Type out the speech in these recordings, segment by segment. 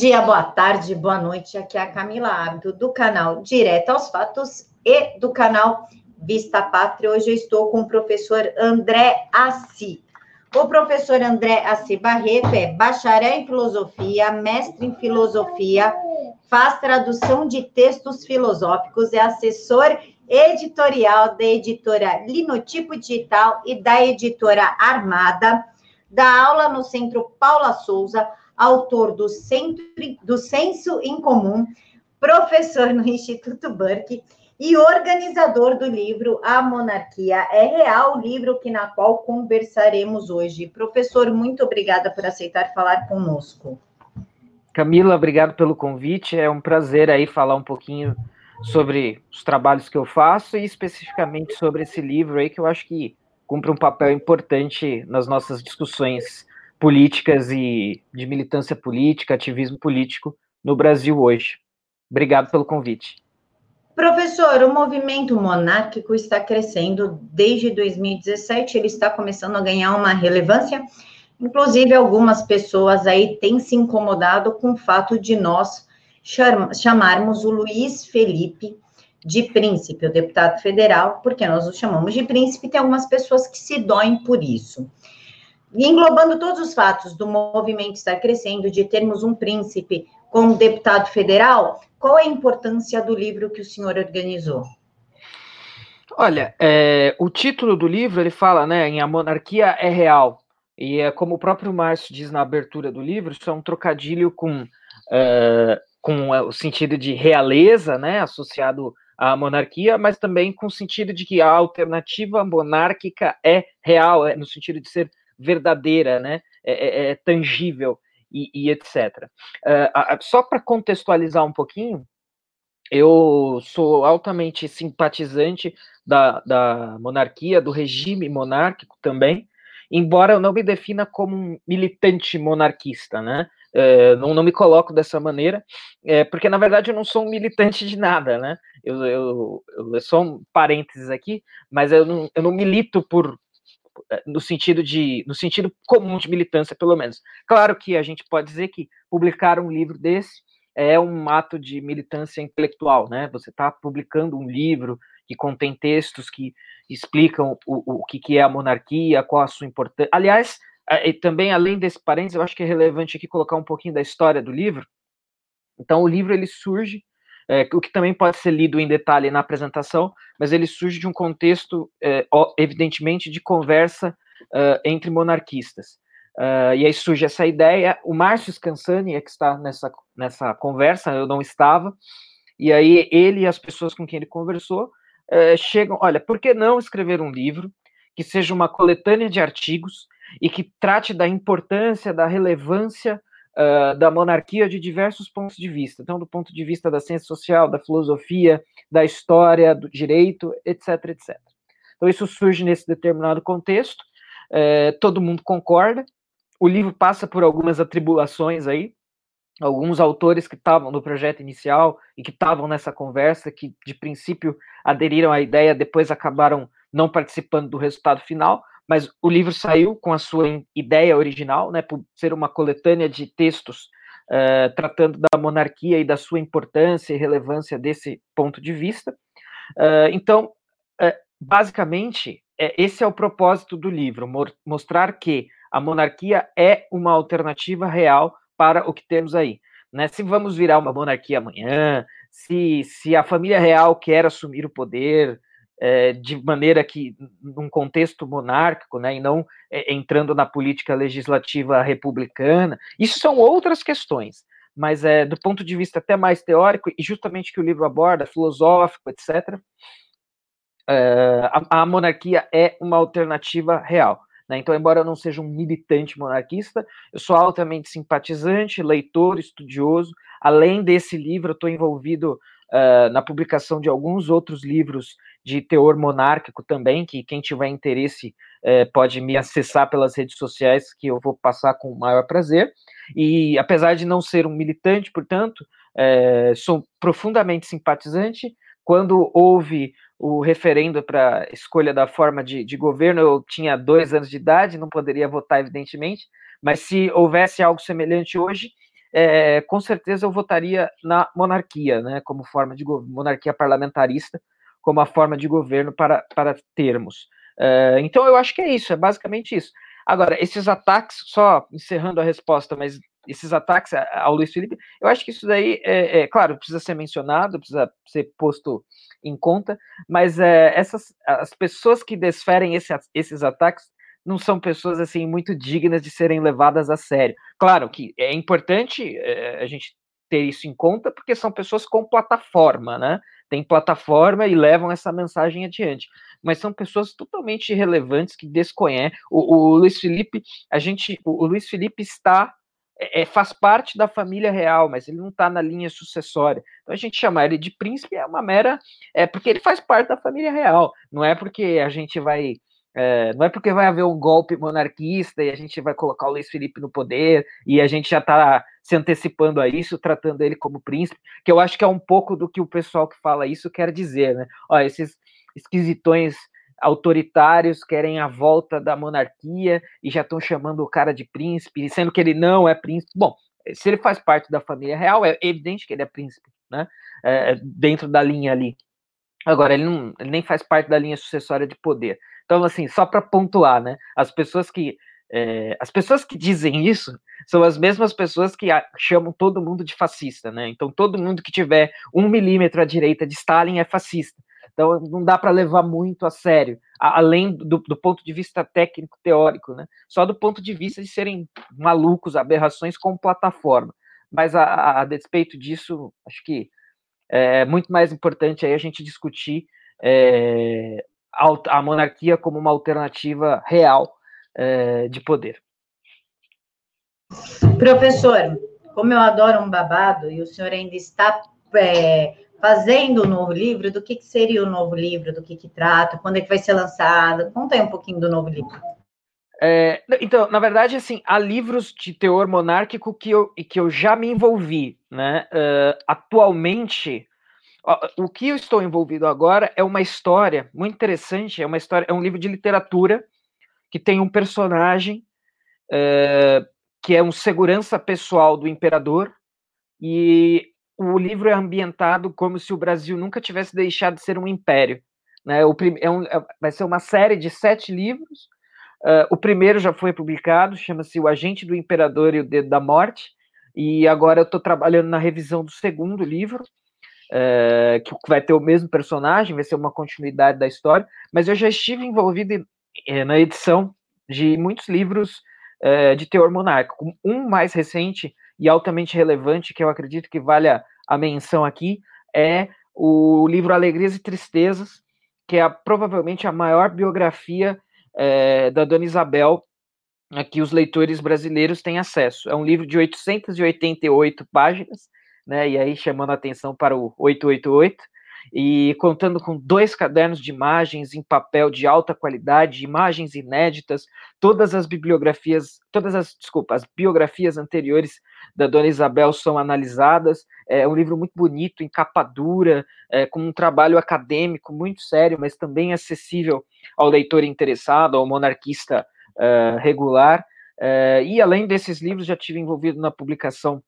dia, boa tarde, boa noite. Aqui é a Camila Abdo, do canal Direto aos Fatos e do canal Vista Pátria. Hoje eu estou com o professor André Assi. O professor André Assi Barreto é bacharel em filosofia, mestre em filosofia, faz tradução de textos filosóficos, é assessor editorial da editora Linotipo Digital e da editora Armada, dá aula no Centro Paula Souza, autor do, Centro, do Senso em Comum, professor no Instituto Burke e organizador do livro A Monarquia é Real, livro que na qual conversaremos hoje. Professor, muito obrigada por aceitar falar conosco. Camila, obrigado pelo convite. É um prazer aí falar um pouquinho sobre os trabalhos que eu faço e especificamente sobre esse livro aí que eu acho que cumpre um papel importante nas nossas discussões políticas e de militância política, ativismo político no Brasil hoje. Obrigado pelo convite. Professor, o movimento monárquico está crescendo desde 2017, ele está começando a ganhar uma relevância. Inclusive, algumas pessoas aí têm se incomodado com o fato de nós chamarmos o Luiz Felipe de príncipe, o deputado federal, porque nós o chamamos de príncipe, tem algumas pessoas que se doem por isso. E englobando todos os fatos do movimento estar crescendo, de termos um príncipe como deputado federal, qual é a importância do livro que o senhor organizou? Olha, é, o título do livro ele fala, né, em a monarquia é real e é como o próprio Márcio diz na abertura do livro, isso é um trocadilho com é, com o sentido de realeza, né, associado à monarquia, mas também com o sentido de que a alternativa monárquica é real, é no sentido de ser verdadeira, né? É, é, é tangível e, e etc. Uh, só para contextualizar um pouquinho, eu sou altamente simpatizante da, da monarquia, do regime monárquico também, embora eu não me defina como um militante monarquista, né? É, não, não, me coloco dessa maneira, é, porque na verdade eu não sou um militante de nada, né? Eu, eu, eu sou um parênteses aqui, mas eu não, eu não milito por, no sentido de no sentido comum de militância, pelo menos. Claro que a gente pode dizer que publicar um livro desse é um ato de militância intelectual, né? Você está publicando um livro que contém textos que explicam o, o que, que é a monarquia, qual a sua importância. Aliás, e também além desse parênteses, eu acho que é relevante aqui colocar um pouquinho da história do livro. Então, o livro ele surge é, o que também pode ser lido em detalhe na apresentação, mas ele surge de um contexto, é, evidentemente, de conversa uh, entre monarquistas. Uh, e aí surge essa ideia. O Márcio Scansani é que está nessa, nessa conversa, eu não estava, e aí ele e as pessoas com quem ele conversou uh, chegam: olha, por que não escrever um livro que seja uma coletânea de artigos e que trate da importância, da relevância uh, da monarquia de diversos pontos de vista. Então, do ponto de vista da ciência social, da filosofia, da história, do direito, etc, etc. Então, isso surge nesse determinado contexto, uh, todo mundo concorda, o livro passa por algumas atribulações aí, alguns autores que estavam no projeto inicial e que estavam nessa conversa, que de princípio aderiram à ideia, depois acabaram não participando do resultado final, mas o livro saiu com a sua ideia original, né, por ser uma coletânea de textos uh, tratando da monarquia e da sua importância e relevância desse ponto de vista. Uh, então, uh, basicamente, esse é o propósito do livro, mostrar que a monarquia é uma alternativa real para o que temos aí. Né? Se vamos virar uma monarquia amanhã, se, se a família real quer assumir o poder, é, de maneira que, num contexto monárquico, né, e não é, entrando na política legislativa republicana, isso são outras questões, mas é, do ponto de vista até mais teórico, e justamente que o livro aborda, filosófico, etc., é, a, a, monarquia é uma alternativa real. Né? Então, embora eu não seja um militante monarquista, eu sou altamente simpatizante, leitor, estudioso. Além desse livro, eu estou envolvido uh, na publicação de alguns outros livros de teor monárquico também, que quem tiver interesse uh, pode me acessar pelas redes sociais, que eu vou passar com o maior prazer. E apesar de não ser um militante, portanto, uh, sou profundamente simpatizante. Quando houve o referendo para escolha da forma de, de governo, eu tinha dois anos de idade, não poderia votar, evidentemente, mas se houvesse algo semelhante hoje, é, com certeza eu votaria na monarquia, né, como forma de monarquia parlamentarista, como a forma de governo para, para termos. É, então eu acho que é isso, é basicamente isso. Agora, esses ataques, só encerrando a resposta, mas esses ataques ao Luiz Felipe, eu acho que isso daí, é, é claro, precisa ser mencionado, precisa ser posto em conta, mas é, essas as pessoas que desferem esse, esses ataques não são pessoas assim muito dignas de serem levadas a sério. Claro que é importante é, a gente ter isso em conta, porque são pessoas com plataforma, né? Tem plataforma e levam essa mensagem adiante mas são pessoas totalmente irrelevantes que desconhecem. O, o Luiz Felipe, a gente, o, o Luiz Felipe está é, é faz parte da família real, mas ele não está na linha sucessória. Então a gente chamar ele de príncipe é uma mera, é porque ele faz parte da família real. Não é porque a gente vai é, não é porque vai haver um golpe monarquista e a gente vai colocar o Luiz Felipe no poder e a gente já está se antecipando a isso, tratando ele como príncipe, que eu acho que é um pouco do que o pessoal que fala isso quer dizer, né? Ó, esses, esquisitões autoritários querem a volta da monarquia e já estão chamando o cara de príncipe, sendo que ele não é príncipe. Bom, se ele faz parte da família real, é evidente que ele é príncipe, né? É, é, dentro da linha ali. Agora, ele, não, ele nem faz parte da linha sucessória de poder. Então, assim, só para pontuar, né? As pessoas que é, as pessoas que dizem isso são as mesmas pessoas que chamam todo mundo de fascista, né? Então, todo mundo que tiver um milímetro à direita de Stalin é fascista. Então, não dá para levar muito a sério, além do, do, ponto de vista técnico teórico, né? Só do ponto de vista de serem malucos, aberrações com plataforma. Mas a, a, a despeito disso, acho que é muito mais importante aí a gente discutir é, a, a, monarquia como uma alternativa real é, de poder. Professor, como eu adoro um babado e o senhor ainda está é, fazendo o novo livro, do que, que seria o novo livro, do que, que trata, quando é que vai ser lançado? Conta aí um pouquinho do novo livro. É, então, na verdade, assim, há livros de teor monárquico que eu, que eu já me envolvi, né? Uh, atualmente, o que eu estou envolvido agora é uma história muito interessante, é uma história, é um livro de literatura que tem um personagem uh, que é um segurança pessoal do imperador e o livro é ambientado como se o Brasil nunca tivesse deixado de ser um império. Né? O é um, é, vai ser uma série de sete livros. Uh, o primeiro já foi publicado, chama-se O Agente do Imperador e o Dedo da Morte, e agora eu estou trabalhando na revisão do segundo livro, uh, que vai ter o mesmo personagem, vai ser uma continuidade da história, mas eu já estive envolvido eh, na edição de muitos livros uh, de teor monárquico. Um mais recente e altamente relevante, que eu acredito que vale a, a menção aqui, é o livro Alegrias e Tristezas, que é a, provavelmente a maior biografia é, da Dona Isabel a que os leitores brasileiros têm acesso. É um livro de 888 páginas, né, e aí chamando a atenção para o 888, e contando com dois cadernos de imagens em papel de alta qualidade, imagens inéditas, todas as bibliografias, todas as, desculpa, as biografias anteriores da Dona Isabel são analisadas. É um livro muito bonito, em capa dura, é, com um trabalho acadêmico muito sério, mas também acessível ao leitor interessado, ao monarquista uh, regular. Uh, e além desses livros, já tive envolvido na publicação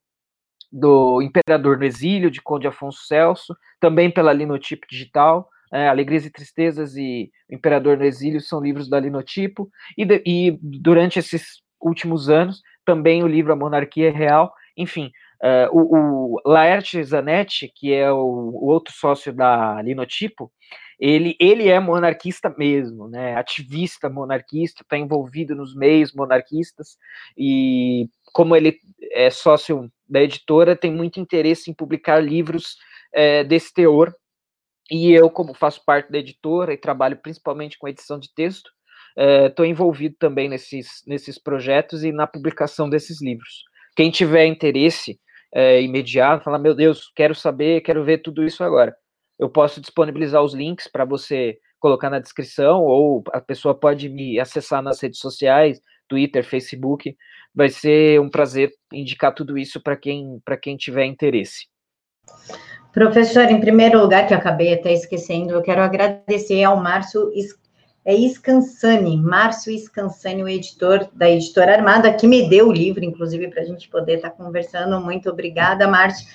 do Imperador no Exílio, de Conde Afonso Celso, também pela Linotipo Digital. É, Alegrias e Tristezas e Imperador no Exílio são livros da Linotipo, e, de, e durante esses últimos anos, também o livro A Monarquia é Real, enfim, uh, o, o Laerte Zanetti, que é o, o, outro sócio da Linotipo, ele, ele é monarquista mesmo, né, ativista monarquista, está envolvido nos meios monarquistas, e como ele é sócio da editora, tem muito interesse em publicar livros é, desse teor. E eu, como faço parte da editora e trabalho principalmente com edição de texto, estou é, envolvido também nesses, nesses projetos e na publicação desses livros. Quem tiver interesse é, imediato, falar, meu Deus, quero saber, quero ver tudo isso agora. Eu posso disponibilizar os links para você colocar na descrição, ou a pessoa pode me acessar nas redes sociais, Twitter, Facebook, vai ser um prazer indicar tudo isso para quem, quem tiver interesse. Professor, em primeiro lugar, que eu acabei até esquecendo, eu quero agradecer ao Márcio é Scansani, Márcio Scansani, o editor da Editora Armada, que me deu o livro, inclusive, para a gente poder estar tá conversando. Muito obrigada, Márcio.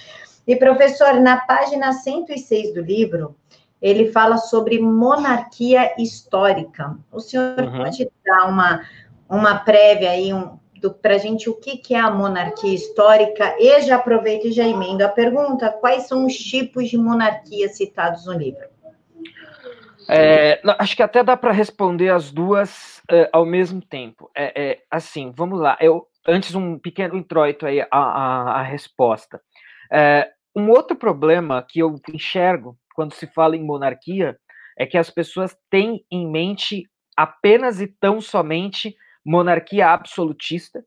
E, professor, na página 106 do livro, ele fala sobre monarquia histórica. O senhor uhum. pode dar uma, uma prévia aí um, para a gente o que, que é a monarquia histórica? E já aproveito e já emendo a pergunta: quais são os tipos de monarquia citados no livro? É, acho que até dá para responder as duas é, ao mesmo tempo. É, é, assim, vamos lá. Eu antes um pequeno introito aí a, a, a resposta. É, um outro problema que eu enxergo quando se fala em monarquia é que as pessoas têm em mente apenas e tão somente monarquia absolutista,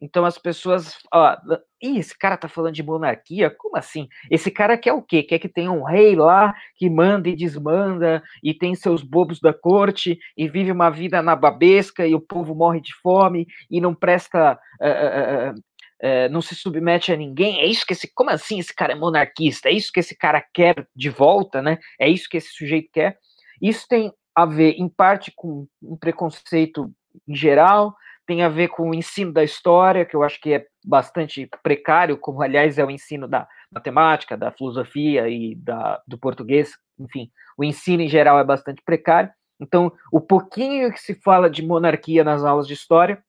então as pessoas, ó, Ih, esse cara tá falando de monarquia? Como assim? Esse cara quer o quê? Quer que tenha um rei lá que manda e desmanda e tem seus bobos da corte e vive uma vida na babesca e o povo morre de fome e não presta, uh, uh, uh, não se submete a ninguém? É isso que esse, como assim esse cara é monarquista? É isso que esse cara quer de volta, né? É isso que esse sujeito quer? Isso tem a ver, em parte, com um preconceito em geral, tem a ver com o ensino da história, que eu acho que é bastante precário, como aliás é o ensino da matemática, da filosofia e da, do português, enfim, o ensino em geral é bastante precário. Então, o pouquinho que se fala de monarquia nas aulas de história,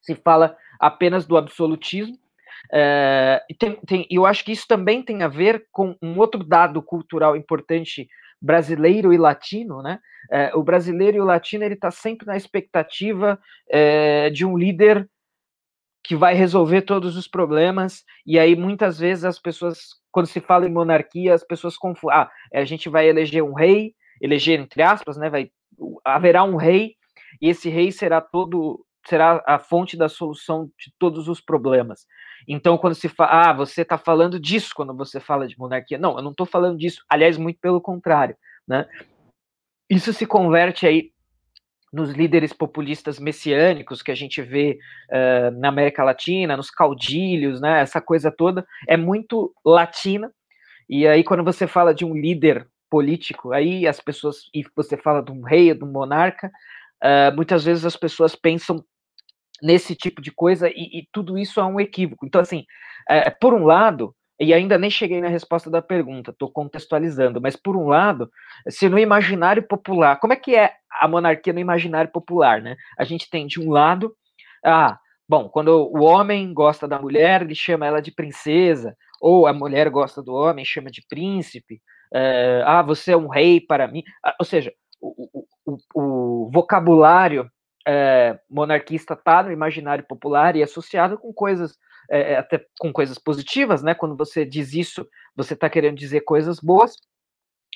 se fala apenas do absolutismo. É, e tem, tem, eu acho que isso também tem a ver com um outro dado cultural importante brasileiro e latino, né? É, o brasileiro e o latino ele está sempre na expectativa é, de um líder que vai resolver todos os problemas e aí muitas vezes as pessoas quando se fala em monarquia as pessoas confundem ah a gente vai eleger um rei eleger entre aspas né vai haverá um rei e esse rei será todo será a fonte da solução de todos os problemas. Então, quando se fala, ah, você está falando disso quando você fala de monarquia. Não, eu não estou falando disso. Aliás, muito pelo contrário. Né? Isso se converte aí nos líderes populistas messiânicos que a gente vê uh, na América Latina, nos caudilhos, né? Essa coisa toda é muito latina. E aí, quando você fala de um líder político, aí as pessoas, e você fala de um rei, de um monarca, uh, muitas vezes as pessoas pensam nesse tipo de coisa, e, e tudo isso é um equívoco. Então, assim, é, por um lado, e ainda nem cheguei na resposta da pergunta, estou contextualizando, mas por um lado, se no imaginário popular, como é que é a monarquia no imaginário popular, né? A gente tem de um lado, ah, bom, quando o homem gosta da mulher, ele chama ela de princesa, ou a mulher gosta do homem, chama de príncipe, é, ah, você é um rei para mim, ah, ou seja, o, o, o vocabulário é, monarquista está no imaginário popular e é associado com coisas é, até com coisas positivas, né? Quando você diz isso, você está querendo dizer coisas boas,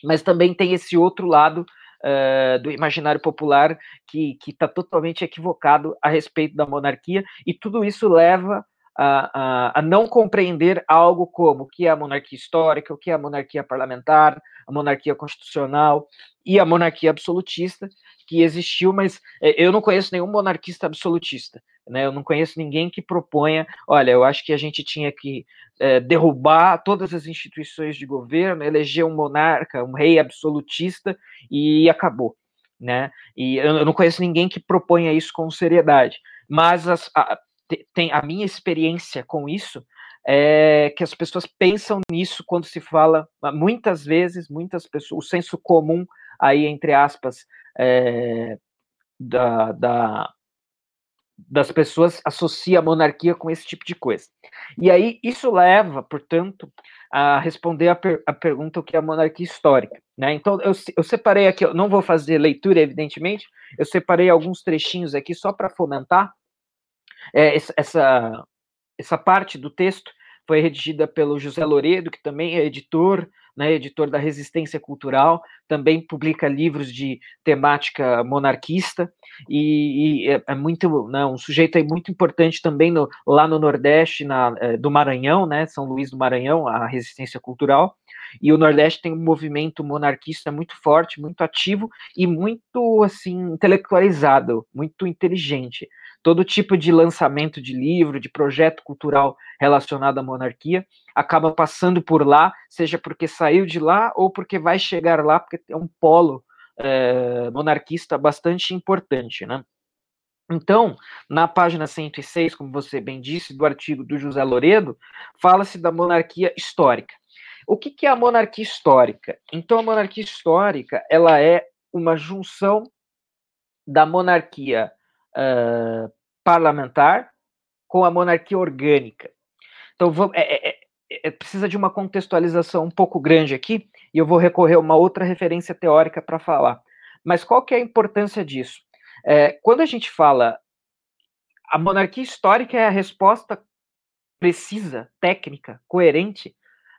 mas também tem esse outro lado uh, do imaginário popular que está totalmente equivocado a respeito da monarquia, e tudo isso leva a, a, a, não compreender algo como o que é a monarquia histórica, o que é a monarquia parlamentar, a monarquia constitucional e a monarquia absolutista, que existiu, mas é, eu não conheço nenhum monarquista absolutista. Né? Eu não conheço ninguém que proponha, olha, eu acho que a gente tinha que é, derrubar todas as instituições de governo, eleger um monarca, um rei absolutista e acabou. Né? E eu não conheço ninguém que proponha isso com seriedade. Mas as, a, tem a minha experiência com isso é que as pessoas pensam nisso quando se fala, muitas vezes, muitas pessoas, o senso comum aí, entre aspas, é, da, da, das pessoas associa a monarquia com esse tipo de coisa. E aí isso leva, portanto, a responder a, per a pergunta o que é a monarquia histórica. Né? Então eu, eu separei aqui, eu não vou fazer leitura, evidentemente, eu separei alguns trechinhos aqui só para fomentar é, essa, essa parte do texto foi redigida pelo José Loredo, que também é editor, né, editor da Resistência Cultural, também publica livros de temática monarquista e, e é, é, muito, né, um sujeito aí muito importante também no, lá no Nordeste, na, é, do Maranhão, né, São Luís do Maranhão, a Resistência Cultural. E o Nordeste tem um movimento monarquista muito forte, muito ativo e muito assim intelectualizado, muito inteligente todo tipo de lançamento de livro, de projeto cultural relacionado à monarquia, acaba passando por lá, seja porque saiu de lá ou porque vai chegar lá, porque é um polo é, monarquista bastante importante, né? Então, na página 106, como você bem disse, do artigo do José Loredo, fala-se da monarquia histórica. O que, que é a monarquia histórica? Então, a monarquia histórica ela é uma junção da monarquia uh, parlamentar com a monarquia orgânica. Então, é, é, é, é, precisa de uma contextualização um pouco grande aqui, e eu vou recorrer a uma outra referência teórica para falar. Mas qual que é a importância disso? É, quando a gente fala a monarquia histórica é a resposta precisa, técnica, coerente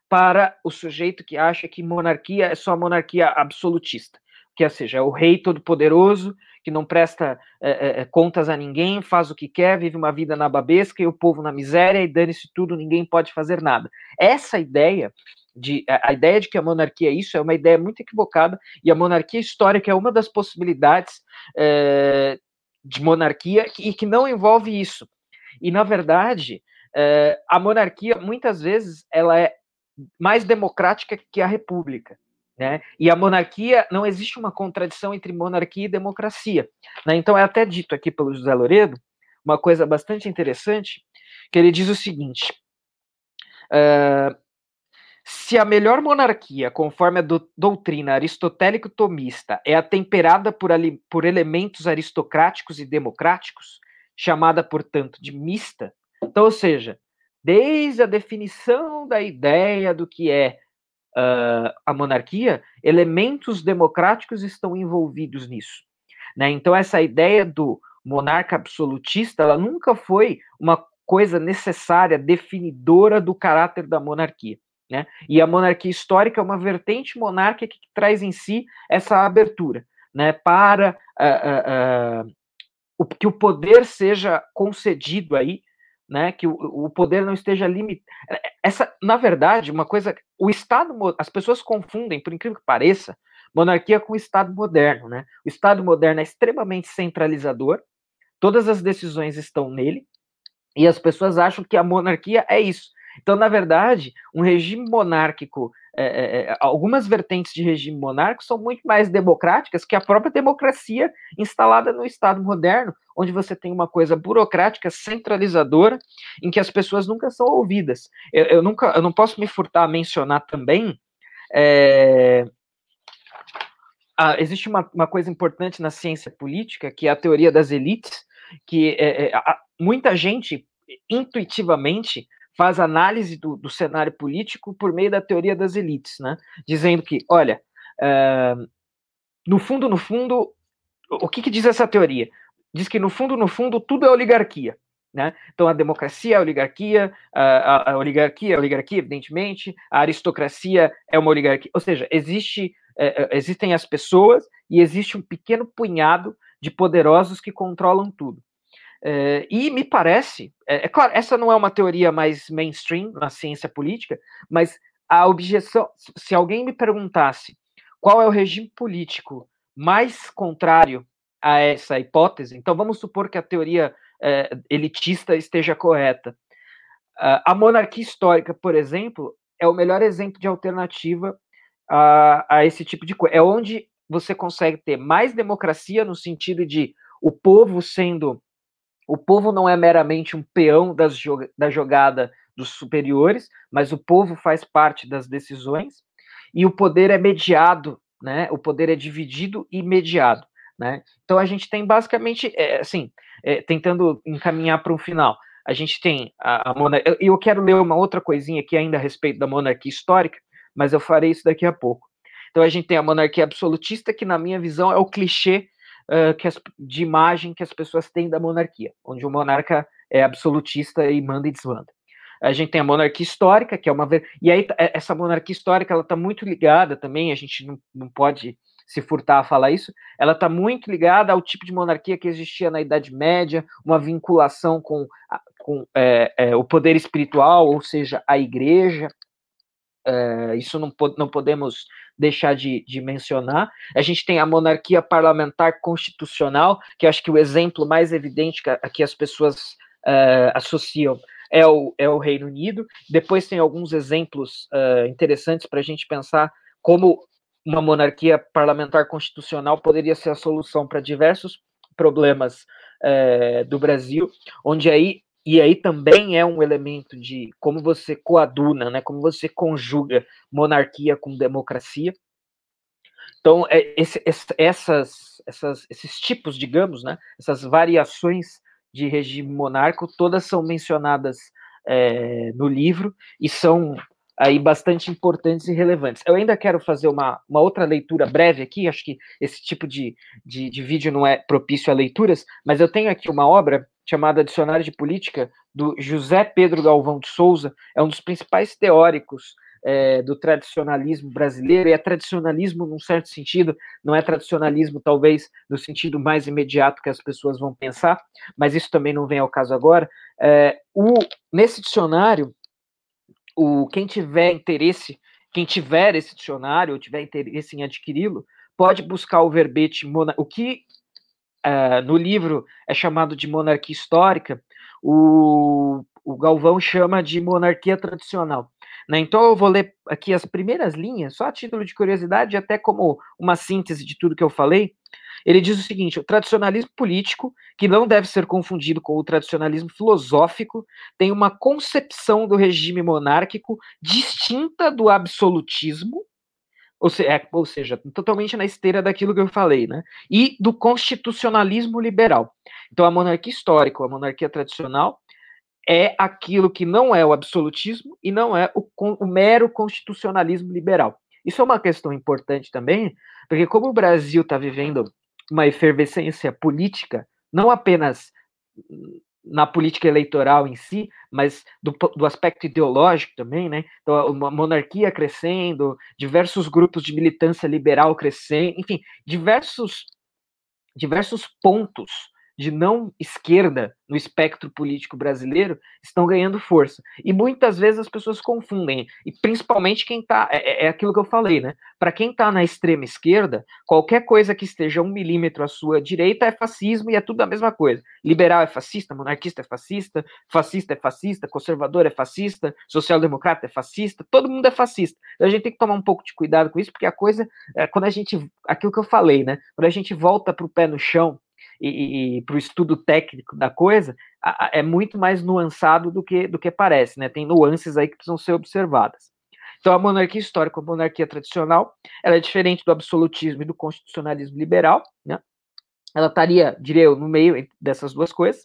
para o sujeito que acha que monarquia é só monarquia absolutista, que é, seja, é o rei todo-poderoso que não presta é, é, contas a ninguém, faz o que quer, vive uma vida na babesca e o povo na miséria e dane-se tudo, ninguém pode fazer nada. Essa ideia de a ideia de que a monarquia é isso é uma ideia muito equivocada e a monarquia histórica é uma das possibilidades é, de monarquia e que não envolve isso. E na verdade, é, a monarquia muitas vezes ela é mais democrática que a república. Né? E a monarquia, não existe uma contradição entre monarquia e democracia. Né? Então, é até dito aqui pelo José Loredo, uma coisa bastante interessante, que ele diz o seguinte: uh, se a melhor monarquia, conforme a do, doutrina aristotélico-tomista, é atemperada por, ali, por elementos aristocráticos e democráticos, chamada, portanto, de mista, então, ou seja, desde a definição da ideia do que é uh, a monarquia, elementos democráticos estão envolvidos nisso. Né? Então, essa ideia do monarca absolutista, ela nunca foi uma coisa necessária, definidora do caráter da monarquia. Né? E a monarquia histórica é uma vertente monárquica que traz em si essa abertura né, para uh, uh, uh, que o poder seja concedido aí né, que o, o poder não esteja limitado. Essa, na verdade, uma coisa, o Estado, as pessoas confundem, por incrível que pareça, monarquia com o Estado moderno, né? O Estado moderno é extremamente centralizador, todas as decisões estão nele, e as pessoas acham que a monarquia é isso. Então, na verdade, um regime monárquico, é, é, é, algumas vertentes de regime monárquico são muito mais democráticas que a própria democracia instalada no Estado moderno, onde você tem uma coisa burocrática, centralizadora, em que as pessoas nunca são ouvidas. Eu, eu nunca, eu não posso me furtar a mencionar também. É, existe uma, uma, coisa importante na ciência política, que é a teoria das elites, que é, é, muita gente intuitivamente faz análise do, do, cenário político por meio da teoria das elites, né? Dizendo que, olha, uh, no fundo, no fundo, o que, que, diz essa teoria? Diz que no fundo, no fundo, tudo é oligarquia. Né? Então a democracia é a oligarquia, a, a, oligarquia é a oligarquia, evidentemente, a aristocracia é uma oligarquia, ou seja, existe, é existem as pessoas e existe um pequeno punhado de poderosos que controlam tudo. É, e me parece, é, é, claro, essa não é uma teoria mais mainstream na ciência política, mas a objeção, se alguém me perguntasse qual é o regime político mais contrário a essa hipótese, então vamos supor que a teoria é, elitista esteja correta. a monarquia histórica, por exemplo, é o melhor exemplo de alternativa a, a esse tipo de coisa. É onde você consegue ter mais democracia no sentido de o povo sendo o povo não é meramente um peão das, da jogada dos superiores, mas o povo faz parte das decisões e o poder é mediado, né? O poder é dividido e mediado, né? Então a gente tem basicamente, é, assim, é, tentando encaminhar para um final. A gente tem a, a monarquia. Eu quero ler uma outra coisinha aqui ainda a respeito da monarquia histórica, mas eu farei isso daqui a pouco. Então a gente tem a monarquia absolutista, que na minha visão é o clichê que as, de imagem que as pessoas têm da monarquia, onde o monarca é absolutista e manda e desmanda. A gente tem a monarquia histórica, que é uma. E aí, é, essa monarquia histórica, ela está muito ligada também, a gente não, não pode se furtar a falar isso, ela está muito ligada ao tipo de monarquia que existia na Idade Média, uma vinculação com, com é, é, o poder espiritual, ou seja, a igreja. É, isso não, não podemos deixar de, de, mencionar. A gente tem a monarquia parlamentar constitucional, que acho que o exemplo mais evidente que, a, que as pessoas uh, associam é o, é o Reino Unido. Depois tem alguns exemplos uh, interessantes para a gente pensar como uma monarquia parlamentar constitucional poderia ser a solução para diversos problemas do Brasil, onde aí e aí também é um elemento de como você coaduna, né, como você conjuga monarquia com democracia. Então, é, esse, essas, essas, esses tipos, digamos, né, essas variações de regime monárquico, todas são mencionadas é, no livro e são aí bastante importantes e relevantes. Eu ainda quero fazer uma, uma outra leitura breve aqui, acho que esse tipo de, de, de vídeo não é propício a leituras, mas eu tenho aqui uma obra chamada Dicionário de Política, do José Pedro Galvão de Souza, é um dos principais teóricos é, do tradicionalismo brasileiro, e é tradicionalismo num certo sentido, não é tradicionalismo talvez no sentido mais imediato que as pessoas vão pensar, mas isso também não vem ao caso agora. É, o, nesse dicionário, o, quem tiver interesse, quem tiver esse dicionário, ou tiver interesse em adquiri-lo, pode buscar o verbete, o que uh, no livro é chamado de monarquia histórica, o, o Galvão chama de monarquia tradicional. Né? Então eu vou ler aqui as primeiras linhas, só a título de curiosidade, até como uma síntese de tudo que eu falei. Ele diz o seguinte: o tradicionalismo político, que não deve ser confundido com o tradicionalismo filosófico, tem uma concepção do regime monárquico distinta do absolutismo, ou, se, é, ou seja, totalmente na esteira daquilo que eu falei, né? E do constitucionalismo liberal. Então, a monarquia histórica, a monarquia tradicional, é aquilo que não é o absolutismo e não é o, o mero constitucionalismo liberal. Isso é uma questão importante também, porque como o Brasil está vivendo uma efervescência política, não apenas na política eleitoral em si, mas do, do, aspecto ideológico também, né? Então, uma monarquia crescendo, diversos grupos de militância liberal crescendo, enfim, diversos diversos pontos de não esquerda no espectro político brasileiro estão ganhando força. E muitas vezes as pessoas confundem, e principalmente quem está. É, é, aquilo que eu falei, né? Para quem está na extrema esquerda, qualquer coisa que esteja um milímetro à sua direita é fascismo e é tudo a mesma coisa. Liberal é fascista, monarquista é fascista, fascista é fascista, conservador é fascista, social-democrata é fascista, todo mundo é fascista. Então a gente tem que tomar um pouco de cuidado com isso, porque a coisa, é, quando a gente. Aquilo que eu falei, né? Quando a gente volta para o pé no chão e, e para o estudo técnico da coisa, a, a, é muito mais nuançado do que, do que parece, né? Tem nuances aí que precisam ser observadas. Então, a monarquia histórica, a monarquia tradicional, ela é diferente do absolutismo e do constitucionalismo liberal, né? Ela estaria, diria eu, no meio dessas duas coisas.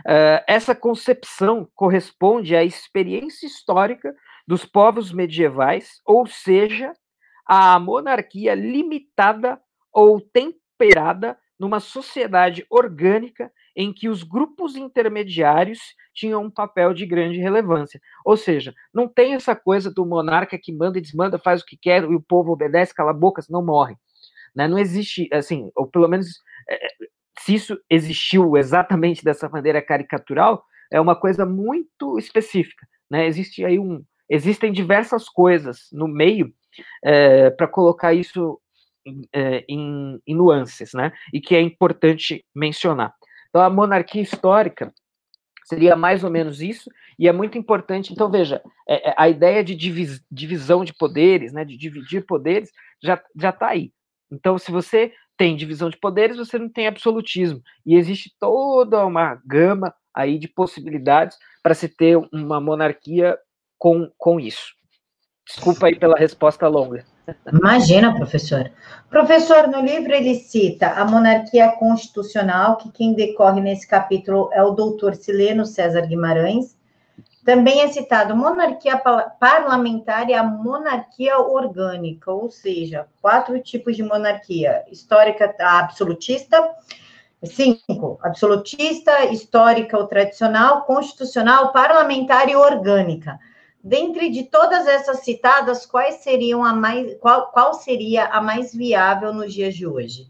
Uh, essa concepção corresponde à experiência histórica dos povos medievais, ou seja, à monarquia limitada ou temperada numa sociedade orgânica em que os grupos intermediários tinham um papel de grande relevância. Ou seja, não tem essa coisa do monarca que manda e desmanda, faz o que quer e o povo obedece, cala a boca, senão morre. Né? Não existe, assim, ou pelo menos é, se isso existiu exatamente dessa maneira caricatural, é uma coisa muito específica. Né? Existe aí um, existem diversas coisas no meio é, para colocar isso é, em, em, nuances, né? E que é importante mencionar. Então, a monarquia histórica seria mais ou menos isso, e é muito importante. Então, veja, é, é a ideia de divis, divisão de poderes, né? De dividir poderes, já já está aí. Então, se você tem divisão de poderes, você não tem absolutismo. E existe toda uma gama aí de possibilidades para se ter uma monarquia com, com isso. Desculpa aí pela resposta longa. Imagina, professor. Professor, no livro ele cita a monarquia constitucional, que quem decorre nesse capítulo é o doutor Sileno César Guimarães. Também é citado monarquia parlamentar e a monarquia orgânica, ou seja, quatro tipos de monarquia: histórica, absolutista, cinco, absolutista, histórica ou tradicional, constitucional, parlamentar e orgânica. Dentre de todas essas citadas, quais seriam a mais, qual, qual seria a mais viável nos dias de hoje?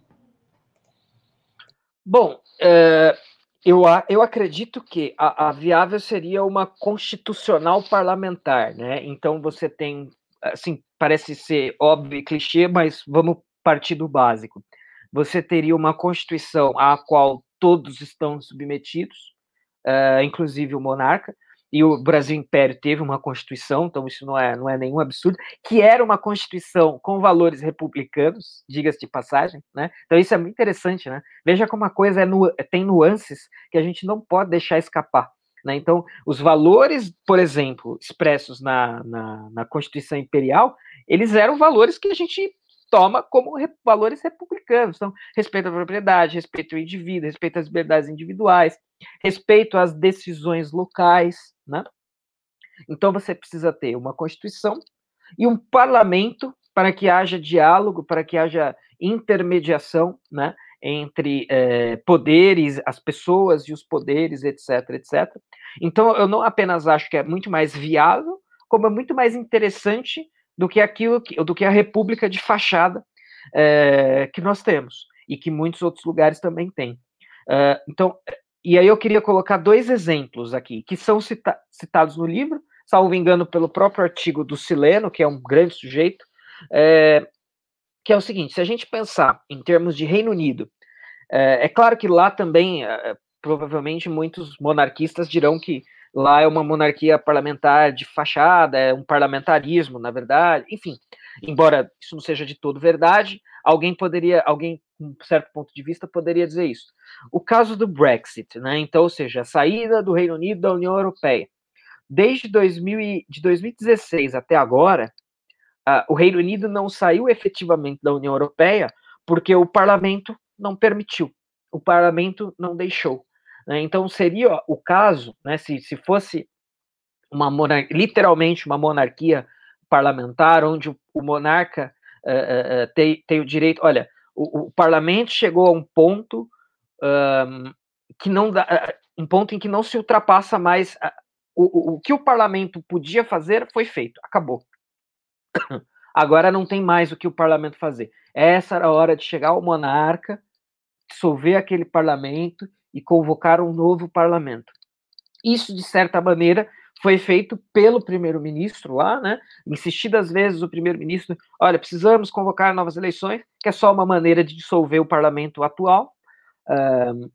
Bom, é, eu, eu acredito que a, a, viável seria uma constitucional parlamentar, né? Então você tem, assim, parece ser óbvio e clichê, mas vamos partir do básico. Você teria uma constituição à qual todos estão submetidos, é, inclusive o monarca, e o Brasil Império teve uma constituição, então isso não é, não é nenhum absurdo, que era uma constituição com valores republicanos, diga-se de passagem, né? Então isso é muito interessante, né? Veja como a coisa é nu tem nuances que a gente não pode deixar escapar. Né? Então, os valores, por exemplo, expressos na, na, na Constituição Imperial, eles eram valores que a gente toma como re valores republicanos. Então, respeito à propriedade, respeito ao indivíduo, respeito às liberdades individuais, respeito às decisões locais, né? Então, você precisa ter uma Constituição e um parlamento para que haja diálogo, para que haja intermediação, né? Entre é, poderes, as pessoas e os poderes, etc, etc. Então, eu não apenas acho que é muito mais viável, como é muito mais interessante do que aquilo que, do que a república de fachada é, que nós temos e que muitos outros lugares também têm. Uh, então, e aí eu queria colocar dois exemplos aqui que são cita citados no livro, salvo engano pelo próprio artigo do Sileno, que é um grande sujeito, é, que é o seguinte: se a gente pensar em termos de Reino Unido, é, é claro que lá também provavelmente muitos monarquistas dirão que Lá é uma monarquia parlamentar de fachada, é um parlamentarismo, na verdade. Enfim, embora isso não seja de todo verdade, alguém poderia, alguém com um certo ponto de vista poderia dizer isso. O caso do Brexit, né? Então, ou seja, a saída do Reino Unido da União Europeia. Desde 2000 de 2016 até agora, uh, o Reino Unido não saiu efetivamente da União Europeia porque o parlamento não permitiu, o parlamento não deixou. Né? Então, seria o caso, né, se, se fosse uma literalmente uma monarquia parlamentar, onde o, monarca uh, uh, tem, tem o direito. Olha, o, o parlamento chegou a um ponto que não dá, um ponto em que não se ultrapassa mais. o, o que o parlamento podia fazer foi feito, acabou. Agora não tem mais o que o parlamento fazer. Essa era a hora de chegar ao monarca, dissolver aquele parlamento e convocar um novo parlamento. Isso, de certa maneira, foi feito pelo primeiro-ministro lá, né? Insistidas vezes o primeiro-ministro, olha, precisamos convocar novas eleições, que é só uma maneira de dissolver o parlamento atual. Uh,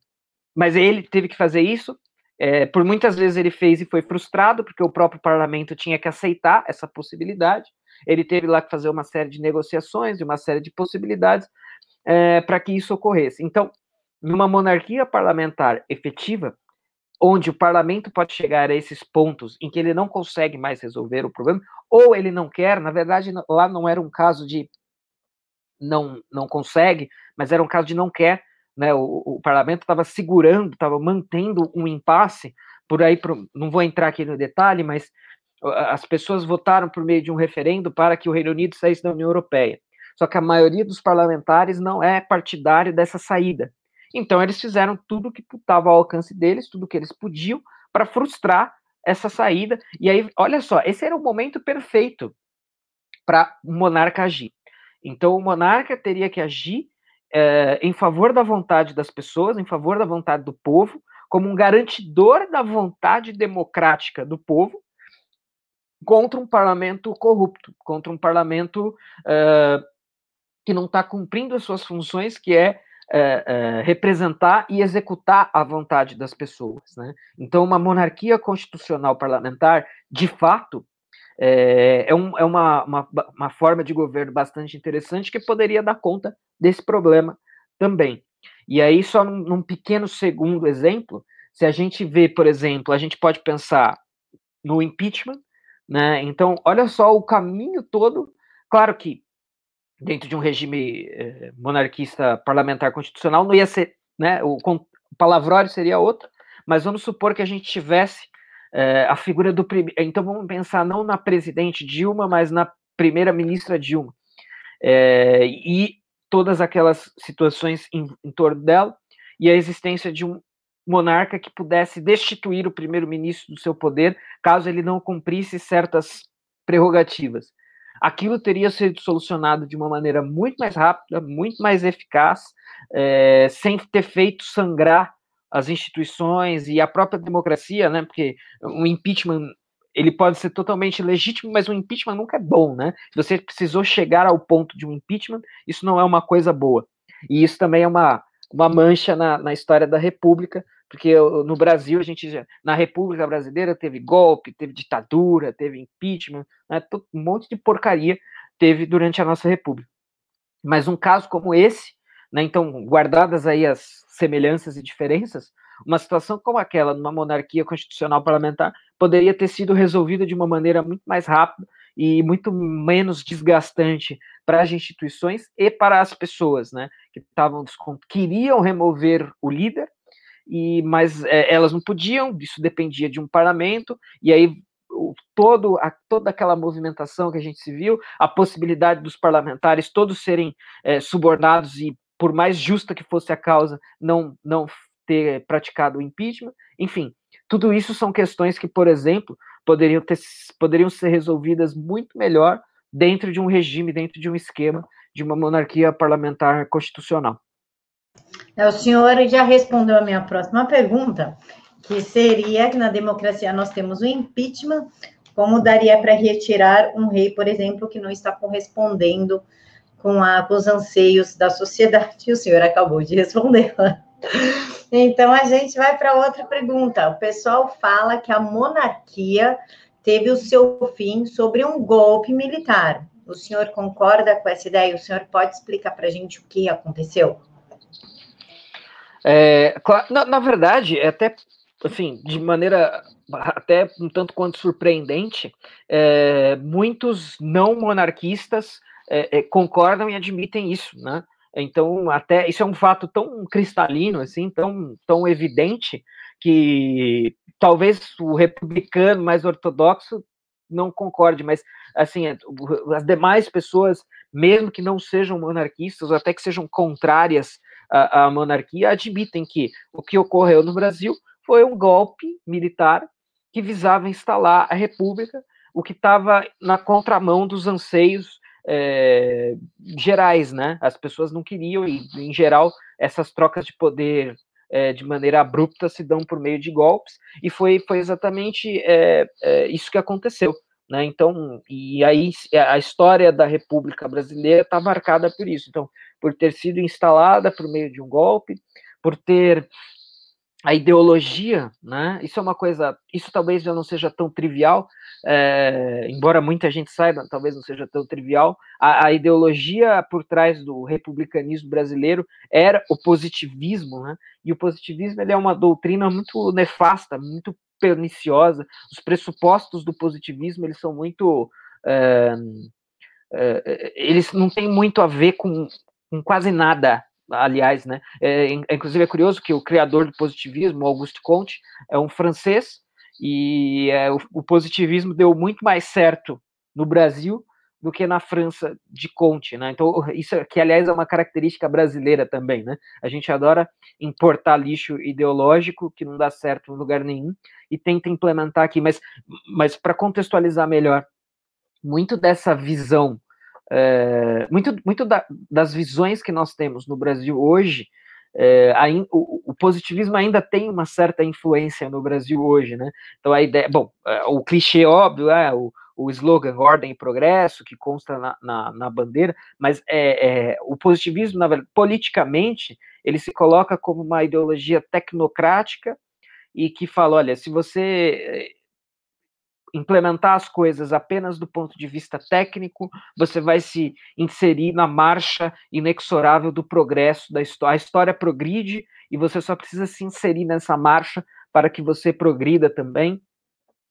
mas ele teve que fazer isso. É, por muitas vezes ele fez e foi frustrado, porque o próprio parlamento tinha que aceitar essa possibilidade. Ele teve lá que fazer uma série de negociações e uma série de possibilidades é, para que isso ocorresse. Então, numa monarquia parlamentar efetiva, onde o parlamento pode chegar a esses pontos em que ele não consegue mais resolver o problema, ou ele não quer, na verdade, lá não era um caso de não, não consegue, mas era um caso de não quer, né? O, o parlamento estava segurando, estava mantendo um impasse, por aí, não vou entrar aqui no detalhe, mas as pessoas votaram por meio de um referendo para que o Reino Unido saísse da União Europeia. Só que a maioria dos parlamentares não é partidário dessa saída. Então, eles fizeram tudo que estava ao alcance deles, tudo que eles podiam, para frustrar essa saída. E aí, olha só, esse era o momento perfeito para o monarca agir. Então, o monarca teria que agir é, em favor da vontade das pessoas, em favor da vontade do povo, como um garantidor da vontade democrática do povo, contra um parlamento corrupto, contra um parlamento é, que não está cumprindo as suas funções, que é é, é, representar e executar a vontade das pessoas. Né? Então, uma monarquia constitucional parlamentar, de fato, é, é, um, é uma, uma, uma, forma de governo bastante interessante que poderia dar conta desse problema também. E aí, só num, num pequeno segundo exemplo, se a gente vê, por exemplo, a gente pode pensar no impeachment, né? Então, olha só o caminho todo. Claro que dentro de um regime eh, monarquista parlamentar constitucional, não ia ser, né, o, o palavrório seria outro, mas vamos supor que a gente tivesse eh, a figura do primeiro, então vamos pensar não na presidente Dilma, mas na primeira ministra Dilma, eh, e todas aquelas situações em, em torno dela, e a existência de um monarca que pudesse destituir o primeiro-ministro do seu poder, caso ele não cumprisse certas prerrogativas aquilo teria sido solucionado de uma maneira muito mais rápida, muito mais eficaz, é, sem ter feito sangrar as instituições e a própria democracia, né? Porque o impeachment ele pode ser totalmente legítimo, mas o impeachment nunca é bom, né? Se você precisou chegar ao ponto de um impeachment, isso não é uma coisa boa. E isso também é uma uma mancha na, na história da República, porque no Brasil a gente já, na República Brasileira teve golpe, teve ditadura, teve impeachment, né, um monte de porcaria teve durante a nossa República. Mas um caso como esse, né, então guardadas aí as semelhanças e diferenças, uma situação como aquela numa monarquia constitucional parlamentar poderia ter sido resolvida de uma maneira muito mais rápida e muito menos desgastante para as instituições e para as pessoas, né, que estavam queriam remover o líder e mas é, elas não podiam, isso dependia de um parlamento, e aí o, todo, a, toda aquela movimentação que a gente se viu, a possibilidade dos parlamentares todos serem é, subornados e, por mais justa que fosse a causa, não, não ter praticado o impeachment, enfim, tudo isso são questões que, por exemplo, poderiam, ter, poderiam ser resolvidas muito melhor dentro de um regime, dentro de um esquema de uma monarquia parlamentar constitucional. É, o senhor já respondeu a minha próxima pergunta, que seria que na democracia nós temos o impeachment, como daria para retirar um rei, por exemplo, que não está correspondendo com, a, com os anseios da sociedade? E o senhor acabou de responder. Então a gente vai para outra pergunta. O pessoal fala que a monarquia teve o seu fim sobre um golpe militar. O senhor concorda com essa ideia? O senhor pode explicar para a gente o que aconteceu? É, na, na, verdade, é até assim, de maneira até um tanto quanto surpreendente, é, muitos não monarquistas é, é, concordam e admitem isso, né? Então, até isso é um fato tão cristalino, assim, tão, tão evidente, que talvez o republicano mais ortodoxo não concorde, mas assim, é, as demais pessoas, mesmo que não sejam monarquistas, ou até que sejam contrárias à, à monarquia, admitem que o que ocorreu no Brasil foi um golpe militar que visava instalar a república, o que estava na contramão dos anseios é, gerais, né? As pessoas não queriam, e em geral, essas trocas de poder é, de maneira abrupta se dão por meio de golpes, e foi, foi exatamente é, isso que aconteceu. Né? Então, e aí a história da República Brasileira está marcada por isso. Então, por ter sido instalada por meio de um golpe, por ter a ideologia, né? Isso é uma coisa, isso talvez já não seja tão trivial, é, embora muita gente saiba, talvez não seja tão trivial. A, a, ideologia por trás do republicanismo brasileiro era o positivismo, né? E o positivismo é uma doutrina muito nefasta, muito perniciosa. Os pressupostos do positivismo eles são muito é, é, eles não têm muito a ver com, com quase nada aliás, né? É, inclusive é curioso que o criador do positivismo, Auguste Comte, é um francês e é, o, o, positivismo deu muito mais certo no Brasil do que na França de Comte, né? Então isso que aliás é uma característica brasileira também, né? A gente adora importar lixo ideológico que não dá certo em lugar nenhum e tenta implementar aqui, mas mas para contextualizar melhor, muito dessa visão é, muito, muito da, das visões que nós temos no Brasil hoje, é, o, o, positivismo ainda tem uma certa influência no Brasil hoje, né? Então a ideia, bom, é, o clichê óbvio é o, o slogan ordem e progresso que consta na, na, na bandeira, mas é, é, o positivismo, na verdade, politicamente, ele se coloca como uma ideologia tecnocrática e que fala, olha, se você implementar as coisas apenas do ponto de vista técnico, você vai se inserir na marcha inexorável do progresso da história. A história progride e você só precisa se inserir nessa marcha para que você progrida também.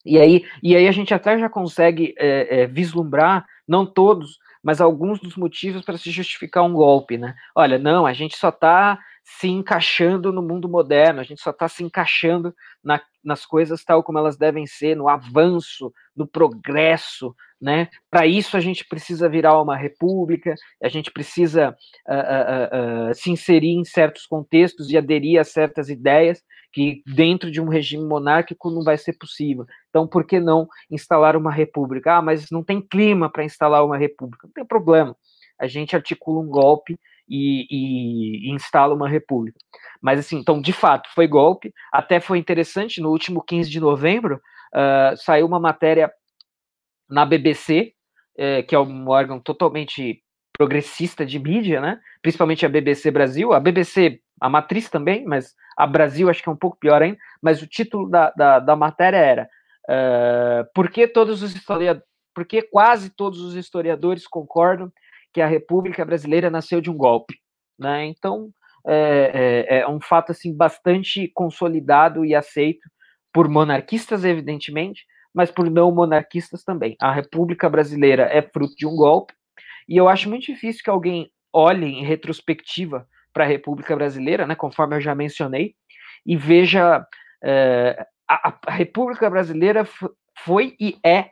E aí, e aí a gente até já consegue é, é, vislumbrar, não todos, mas alguns dos motivos para se justificar um golpe, né? Olha, não, a gente só está se encaixando no mundo moderno, a gente só está se encaixando na, nas coisas tal como elas devem ser, no avanço, no progresso, né? Para isso a gente precisa virar uma república, a gente precisa uh, uh, uh, se inserir em certos contextos e aderir a certas ideias que dentro de um regime monárquico não vai ser possível. Então, por que não instalar uma república? Ah, mas não tem clima para instalar uma república. Não tem problema. A gente articula um golpe e, e, e, instala uma república. Mas assim, então, de fato, foi golpe. Até foi interessante, no último 15 de novembro, uh, saiu uma matéria na BBC, eh, que é um órgão totalmente progressista de mídia, né? Principalmente a BBC Brasil, a BBC, a matriz também, mas a Brasil acho que é um pouco pior ainda. Mas o título da, da, da matéria era uh, por que todos os historiadores, porque quase todos os historiadores concordam que a República Brasileira nasceu de um golpe, né? Então é, é, é um fato assim bastante consolidado e aceito por monarquistas, evidentemente, mas por não monarquistas também. A República Brasileira é fruto de um golpe e eu acho muito difícil que alguém olhe em retrospectiva para a República Brasileira, né, conforme eu já mencionei, e veja é, a, a, República Brasileira foi e é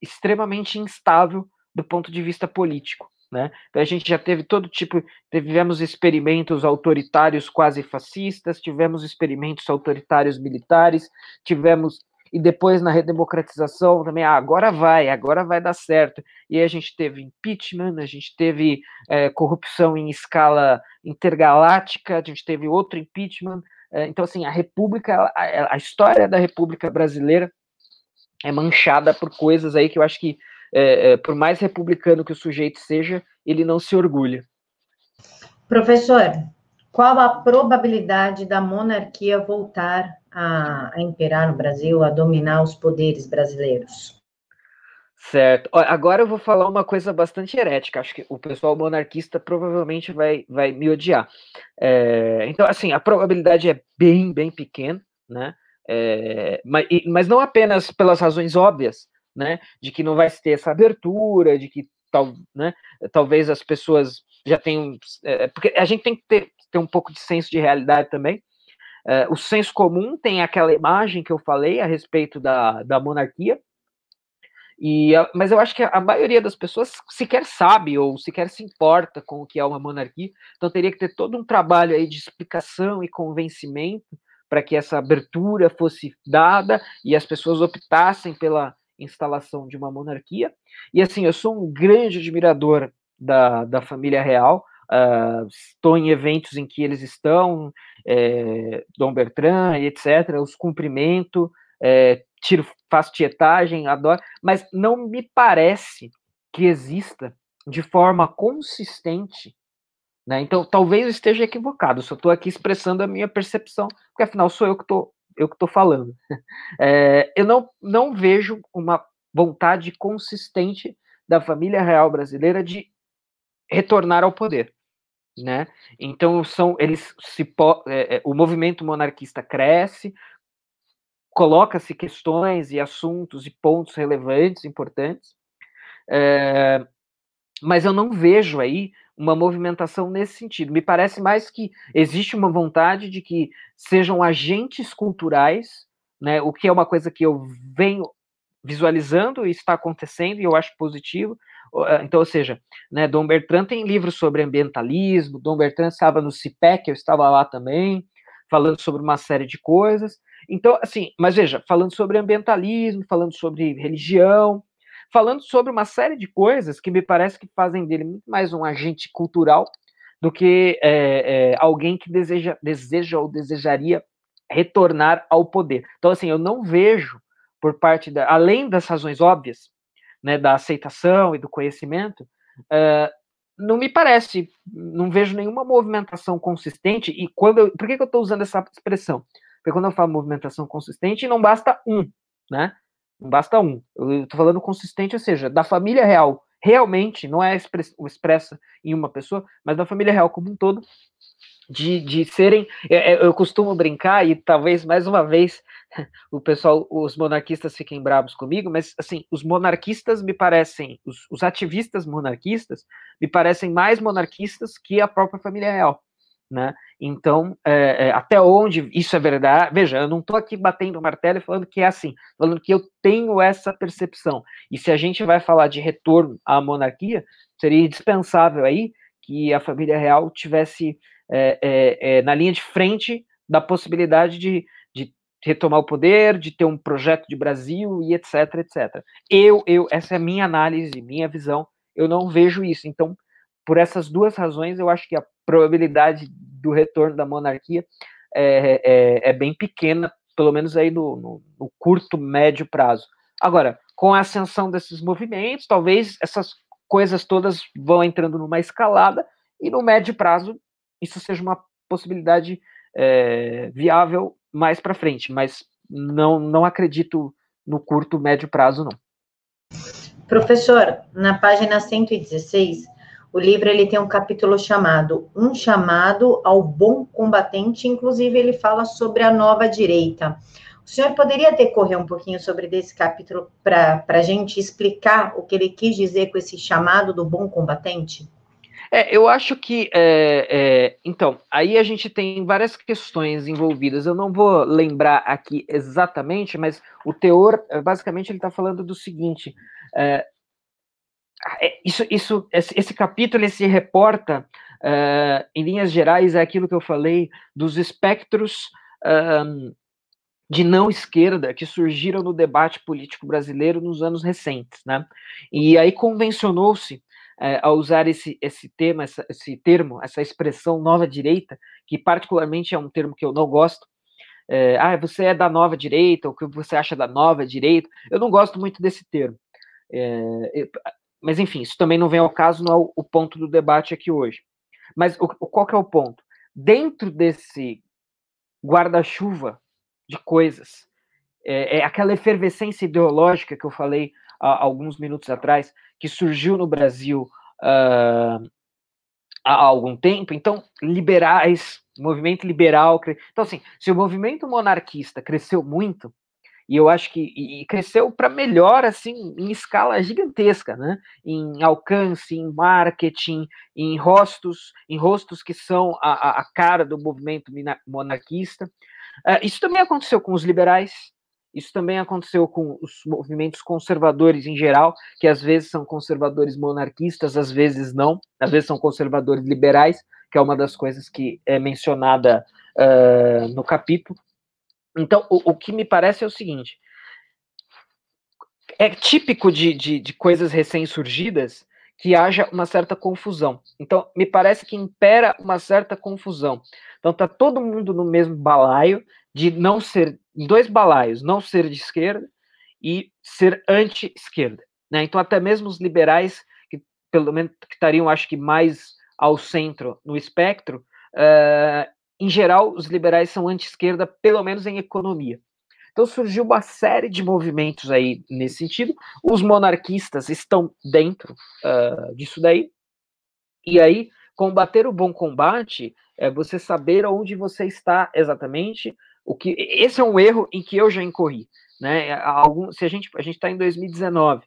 extremamente instável do ponto de vista político. Né? A gente já teve todo tipo, tivemos experimentos autoritários quase fascistas, tivemos experimentos autoritários militares, tivemos e depois na redemocratização também, ah, agora vai, agora vai dar certo. E a gente teve impeachment, a gente teve é, corrupção em escala intergaláctica, a gente teve outro impeachment. É, então, assim, a República, a, a, história da República Brasileira é manchada por coisas aí que eu acho que, é, é por mais republicano que o sujeito seja, ele não se orgulha. Professor, qual a probabilidade da monarquia voltar a, a imperar no Brasil, a dominar os poderes brasileiros? Certo. Agora eu vou falar uma coisa bastante herética. Acho que o pessoal monarquista provavelmente vai, vai me odiar. É, então, assim, a probabilidade é bem, bem pequena, né? É, mas, mas não apenas pelas razões óbvias, né? De que não vai ter essa abertura, de que tal, né, talvez as pessoas já tenham. É, porque a gente tem que ter, ter um pouco de senso de realidade também. É, o senso comum tem aquela imagem que eu falei a respeito da, da monarquia, e, mas eu acho que a maioria das pessoas sequer sabe ou sequer se importa com o que é uma monarquia, então teria que ter todo um trabalho aí de explicação e convencimento para que essa abertura fosse dada e as pessoas optassem pela instalação de uma monarquia. E assim, eu sou um grande admirador da, da família real, uh, estou em eventos em que eles estão, é, Dom Bertrand, etc., os cumprimento, é, tiro, faço tietagem, adoro, mas não me parece que exista de forma consistente, né? Então, talvez eu esteja equivocado, só estou aqui expressando a minha percepção, porque afinal sou eu que estou eu que estou falando. É, eu não, não vejo uma vontade consistente da família real brasileira de retornar ao poder né? Então são eles se é, é, o movimento monarquista cresce, coloca-se questões e assuntos e pontos relevantes, importantes, é, mas eu não vejo aí uma movimentação nesse sentido. Me parece mais que existe uma vontade de que sejam agentes culturais, né? O que é uma coisa que eu venho visualizando e está acontecendo e eu acho positivo, eh, então, ou seja, né, Dom Bertrand tem livros sobre ambientalismo, Dom Bertrand estava no CIPEC, eu estava lá também, falando sobre uma série de coisas. Então, assim, mas veja, falando sobre ambientalismo, falando sobre religião, falando sobre uma série de coisas que me parece que fazem dele muito mais um agente cultural do que é, é, alguém que deseja, deseja ou desejaria retornar ao poder. Então, assim, eu não vejo por parte da, além das razões óbvias, né, da aceitação e do conhecimento, uh, não me parece, não vejo nenhuma movimentação consistente. E quando eu, por que, que eu estou usando essa expressão? Porque quando eu falo movimentação consistente, não basta um, né? Não basta um. Eu estou falando consistente, ou seja, da família real, realmente, não é expressa em uma pessoa, mas da família real como um todo, de, de serem. Eu, é, é, eu costumo brincar, e talvez mais uma vez o pessoal, os monarquistas fiquem bravos comigo, mas assim, os monarquistas me parecem, os, os ativistas monarquistas me parecem mais monarquistas que a própria família real. Né? Então, é, é, até onde isso é verdade? Veja, eu não estou aqui batendo o martelo e falando que é assim, falando que eu tenho essa percepção. E se a gente vai falar de retorno à monarquia, seria indispensável aí que a família real tivesse é, é, é, na linha de frente da possibilidade de, de retomar o poder, de ter um projeto de Brasil e etc, etc. Eu, eu, essa é a minha análise, minha visão, eu não vejo isso. Então, por essas duas razões, eu acho que a probabilidade do retorno da monarquia é, é, é bem pequena, pelo menos aí no, no, no, curto, médio prazo. Agora, com a ascensão desses movimentos, talvez essas coisas todas vão entrando numa escalada e no médio prazo isso seja uma possibilidade é, viável mais para frente, mas não, não acredito no curto, médio prazo, não. Professor, na página 116, o livro ele tem um capítulo chamado Um chamado ao bom combatente, inclusive ele fala sobre a nova direita. O senhor poderia decorrer um pouquinho sobre desse capítulo para a gente explicar o que ele quis dizer com esse chamado do bom combatente? É, eu acho que, é, é, então, aí a gente tem várias questões envolvidas. Eu não vou lembrar aqui exatamente, mas o teor, é, basicamente, ele está falando do seguinte: é, isso, isso, esse, capítulo se reporta, em linhas gerais, é aquilo que eu falei dos espectros de não esquerda que surgiram no debate político brasileiro nos anos recentes, né? E aí convencionou-se é, a usar esse, esse tema, essa, esse termo, essa expressão nova direita, que particularmente é um termo que eu não gosto. É, ah, você é da nova direita, o que você acha da nova direita? Eu não gosto muito desse termo. É, mas enfim, isso também não vem ao caso, não é o ponto do debate aqui hoje. Mas o, qual que é o ponto? Dentro desse guarda-chuva de coisas. É, é, aquela efervescência ideológica que eu falei há alguns minutos atrás, que surgiu no Brasil uh, há algum tempo. Então, liberais, movimento liberal. Então, assim, se o movimento monarquista cresceu muito, e eu acho que e, cresceu para melhor, assim, em escala gigantesca, né? Em alcance, em marketing, em rostos, em rostos que são a, a cara do movimento monarquista. Uh, isso também aconteceu com os liberais, isso também aconteceu com os movimentos conservadores em geral, que às vezes são conservadores monarquistas, às vezes não, às vezes são conservadores liberais, que é uma das coisas que é mencionada uh, no capítulo. Então, o, o, que me parece é o seguinte: é típico de, de, de coisas recém-surgidas que haja uma certa confusão. Então, me parece que impera uma certa confusão. Então, tá todo mundo no mesmo balaio de não ser, dois balaios, não ser de esquerda e ser anti-esquerda. Né? Então, até mesmo os liberais, que pelo menos que estariam, acho que, mais ao centro no espectro, uh, em geral, os liberais são anti-esquerda, pelo menos em economia. Então surgiu uma série de movimentos aí nesse sentido. Os monarquistas estão dentro uh, disso daí. E aí, combater o bom combate é você saber onde você está exatamente. O que esse é um erro em que eu já incorri, né? Algum, se a gente a gente está em 2019,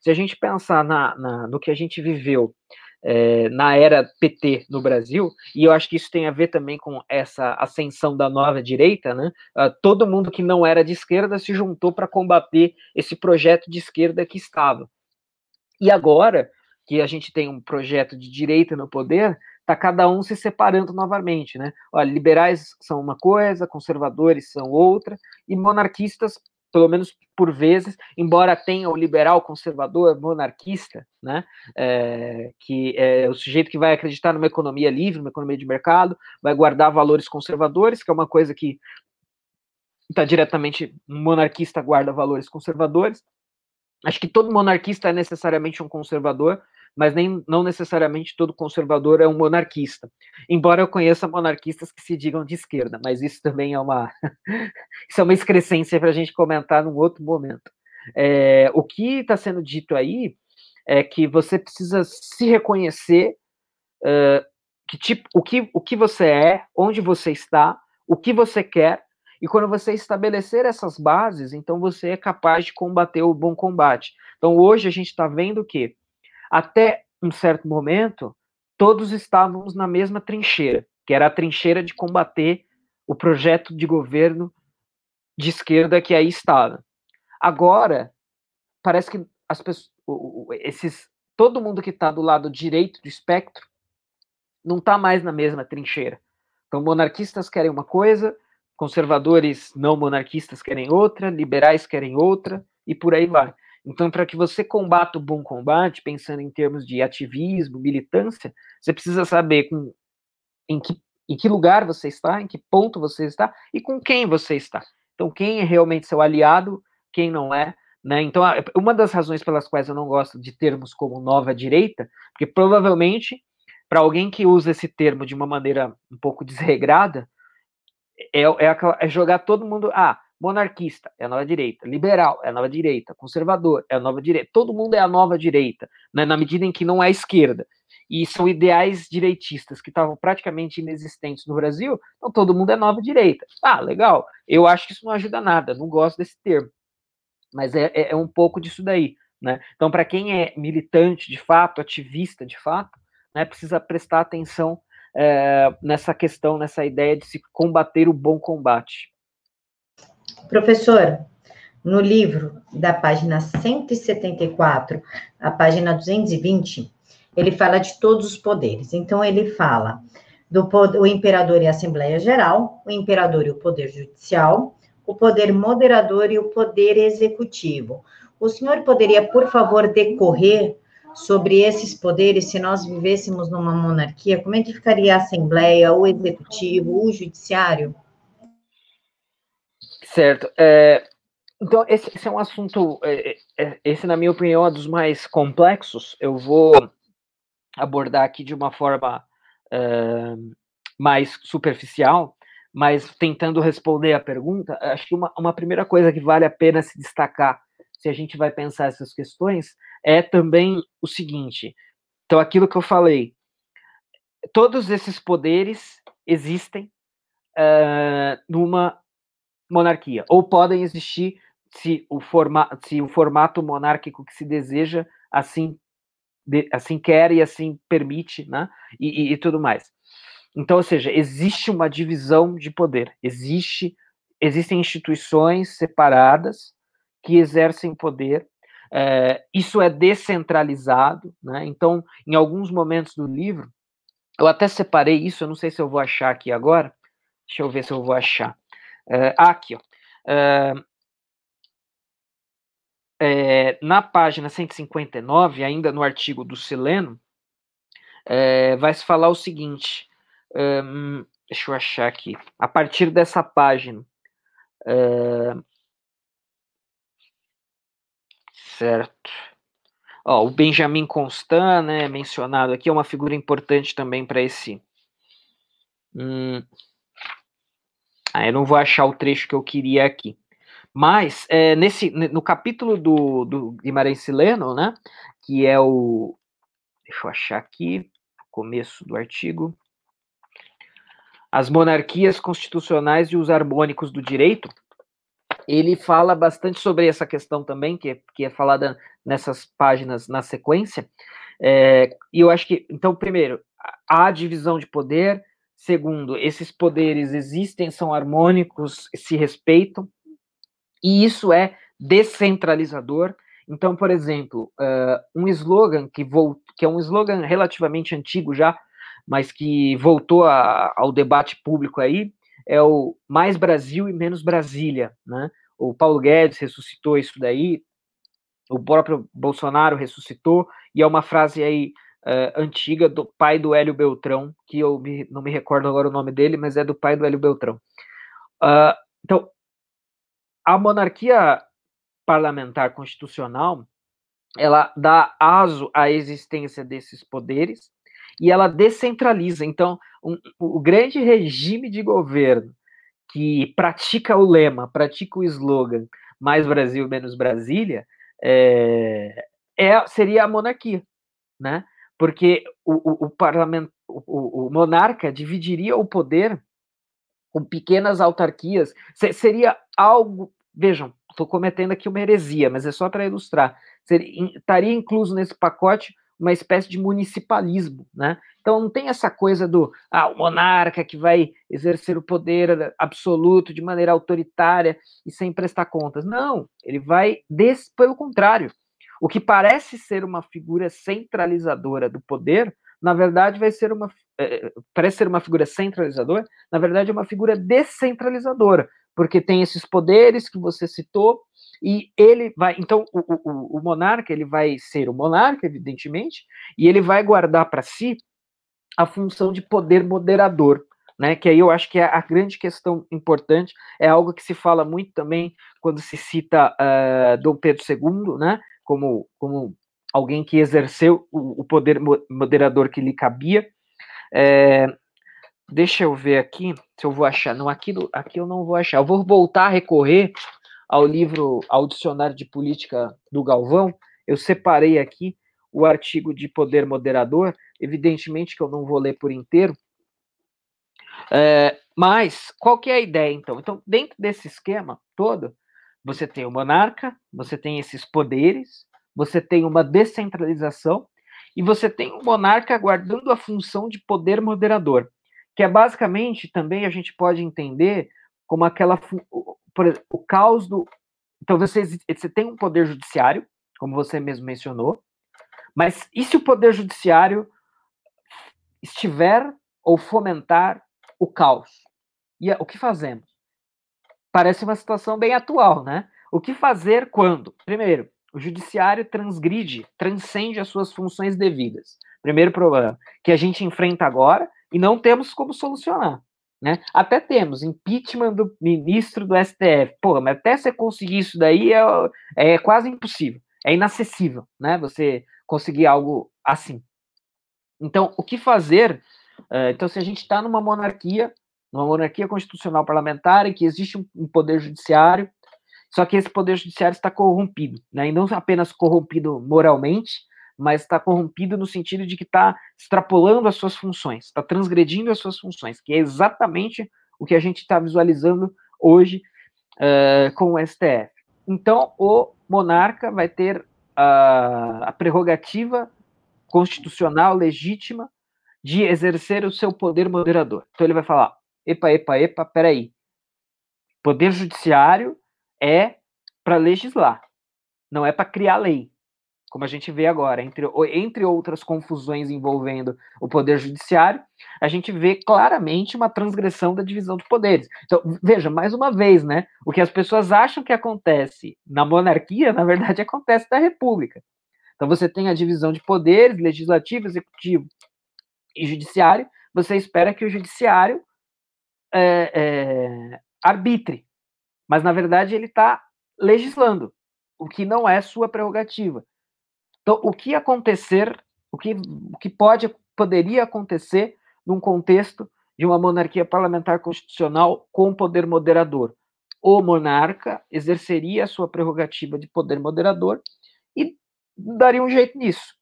se a gente pensar na, na, no que a gente viveu é, na era PT no Brasil, e eu acho que isso tem a ver também com essa ascensão da nova direita, né? Uh, todo mundo que não era de esquerda se juntou para combater esse projeto de esquerda que estava. E agora que a gente tem um projeto de direita no poder, tá cada um se separando novamente, né? Olha, liberais são uma coisa, conservadores são outra, e monarquistas pelo menos por vezes, embora tenha o liberal conservador monarquista, né, é, que é o sujeito que vai acreditar numa economia livre, numa economia de mercado, vai guardar valores conservadores, que é uma coisa que está diretamente, monarquista guarda valores conservadores. Acho que todo monarquista é necessariamente um conservador, mas nem, não necessariamente todo conservador é um monarquista. Embora eu conheça monarquistas que se digam de esquerda, mas isso também é uma, isso é uma excrescência para a gente comentar num outro momento. É, o que está sendo dito aí é que você precisa se reconhecer uh, que tipo, o, que, o que você é, onde você está, o que você quer, e quando você estabelecer essas bases, então você é capaz de combater o bom combate. Então hoje a gente está vendo que até um certo momento, todos estávamos na mesma trincheira, que era a trincheira de combater o projeto de governo de esquerda que aí estava. Agora, parece que as pessoas, esses, todo mundo que está do lado direito do espectro não está mais na mesma trincheira. Então, monarquistas querem uma coisa, conservadores não monarquistas querem outra, liberais querem outra, e por aí vai. Então, para que você combata o bom combate, pensando em termos de ativismo, militância, você precisa saber com, em, que, em que lugar você está, em que ponto você está e com quem você está. Então, quem é realmente seu aliado, quem não é, Né? Então, uma das razões pelas quais eu não gosto de termos como nova direita, porque provavelmente, para alguém que usa esse termo de uma maneira um pouco desregrada, é, é, é jogar todo mundo. Ah, monarquista é a nova direita, liberal é a nova direita, conservador é a nova direita, todo mundo é a nova direita, né, na medida em que não é esquerda. E são ideais direitistas que estavam praticamente inexistentes no Brasil, então todo mundo é nova direita. Ah, legal. Eu acho que isso não ajuda nada, não gosto desse termo. Mas é, é, é um pouco disso daí. Né? Então, para quem é militante de fato, ativista de fato, né, precisa prestar atenção é, nessa questão, nessa ideia de se combater o bom combate. Professor, no livro da página 174, a página 220, ele fala de todos os poderes. Então, ele fala do o imperador e a Assembleia Geral, o imperador e o poder judicial, o poder moderador e o poder executivo. O senhor poderia, por favor, decorrer sobre esses poderes se nós vivêssemos numa monarquia? Como é que ficaria a Assembleia, o Executivo, o Judiciário? Certo. É, então, esse, esse, é um assunto, é, é, é, esse, na minha opinião, é um dos mais complexos. Eu vou abordar aqui de uma forma é, mais superficial, mas tentando responder a pergunta, acho que uma, uma primeira coisa que vale a pena se destacar, se a gente vai pensar essas questões, é também o seguinte: então, aquilo que eu falei, todos esses poderes existem uh, numa monarquia, ou podem existir se o, forma, se o formato monárquico que se deseja assim, de, assim quer e assim permite, né? E, e, e, tudo mais. Então, ou seja, existe uma divisão de poder, existe, existem instituições separadas que exercem poder é, isso é descentralizado, né? Então, em alguns momentos do livro, eu até separei isso, eu não sei se eu vou achar aqui agora. Deixa eu ver se eu vou achar. É, aqui, ó. É, é, na página 159, ainda no artigo do Sileno, é, vai se falar o seguinte. Hum, deixa eu achar aqui. A partir dessa página. É, Certo. Ó, o Benjamin Constant, né, mencionado aqui, é uma figura importante também para esse. Hum... Ah, eu não vou achar o trecho que eu queria aqui. Mas, é, nesse, no capítulo do, do Guimarães Sileno, né, que é o. Deixa eu achar aqui, começo do artigo. As monarquias constitucionais e os harmônicos do direito ele fala bastante sobre essa questão também, que é, que é falada nessas páginas na sequência. É, e eu acho que, então, primeiro, há divisão de poder. Segundo, esses poderes existem, são harmônicos, se respeitam. E isso é descentralizador. Então, por exemplo, uh, um slogan que, volt, que é um slogan relativamente antigo já, mas que voltou a, ao debate público aí, é o mais Brasil e menos Brasília, né? O Paulo Guedes ressuscitou isso daí, o próprio Bolsonaro ressuscitou, e é uma frase aí uh, antiga do pai do Hélio Beltrão, que eu me, não me recordo agora o nome dele, mas é do pai do Hélio Beltrão. Uh, então, a monarquia parlamentar constitucional, ela dá aso à existência desses poderes, e ela descentraliza. Então, um, o grande regime de governo que pratica o lema, pratica o slogan mais Brasil, menos Brasília, é, é seria a monarquia, né? Porque o, o, parlamento, o, o, monarca dividiria o poder com pequenas autarquias. seria algo, vejam, estou cometendo aqui uma heresia, mas é só para ilustrar. Seria, estaria incluso nesse pacote uma espécie de municipalismo, né? Então não tem essa coisa do ah, o monarca que vai exercer o poder absoluto de maneira autoritária e sem prestar contas. Não, ele vai des... pelo contrário. O que parece ser uma figura centralizadora do poder, na verdade vai ser uma é, parece ser uma figura centralizadora, na verdade é uma figura descentralizadora, porque tem esses poderes que você citou, e ele vai, então, o, o, o monarca, ele vai ser o monarca, evidentemente, e ele vai guardar para si a função de poder moderador, né, que aí eu acho que é a grande questão importante, é algo que se fala muito também quando se cita uh, Dom Pedro II, né, como, como alguém que exerceu o, o poder moderador que lhe cabia. É, deixa eu ver aqui se eu vou achar. Não, aqui, aqui eu não vou achar. Eu vou voltar a recorrer ao livro, ao dicionário de política do Galvão. Eu separei aqui o artigo de poder moderador. Evidentemente que eu não vou ler por inteiro. É, mas qual que é a ideia então? Então, dentro desse esquema todo, você tem o monarca, você tem esses poderes, você tem uma descentralização e você tem o monarca guardando a função de poder moderador, que é basicamente também a gente pode entender como aquela por exemplo, o caos do então você, você tem um poder judiciário, como você mesmo mencionou, mas e se o poder judiciário estiver ou fomentar o caos? E o que fazemos? Parece uma situação bem atual, né? O que fazer quando? Primeiro, o judiciário transgride, transcende as suas funções devidas. Primeiro problema que a gente enfrenta agora e não temos como solucionar. Né? Até temos impeachment do ministro do STF. Pô, mas até você conseguir isso daí é, é quase impossível. É inacessível, né? Você conseguir algo assim. Então, o que fazer? Uh, então, se a gente está numa monarquia, numa monarquia constitucional parlamentar, em que existe um, um poder judiciário só que esse poder judiciário está corrompido, né? E não apenas corrompido moralmente, mas está corrompido no sentido de que está extrapolando as suas funções, está transgredindo as suas funções, que é exatamente o que a gente está visualizando hoje uh, com o STF. Então, o monarca vai ter uh, a prerrogativa constitucional legítima de exercer o seu poder moderador. Então, ele vai falar: epa, epa, epa, peraí. Poder judiciário é para legislar, não é para criar lei, como a gente vê agora, entre, entre outras confusões envolvendo o poder judiciário, a gente vê claramente uma transgressão da divisão dos poderes. Então, veja, mais uma vez, né? O que as pessoas acham que acontece na monarquia, na verdade, acontece na república. Então, você tem a divisão de poderes, legislativo, executivo e judiciário, você espera que o judiciário é, é, arbitre, mas na verdade ele está legislando, o que não é sua prerrogativa. Então, o que acontecer, o que, o que pode, poderia acontecer num contexto de uma monarquia parlamentar constitucional com poder moderador? O monarca exerceria a sua prerrogativa de poder moderador e daria um jeito nisso.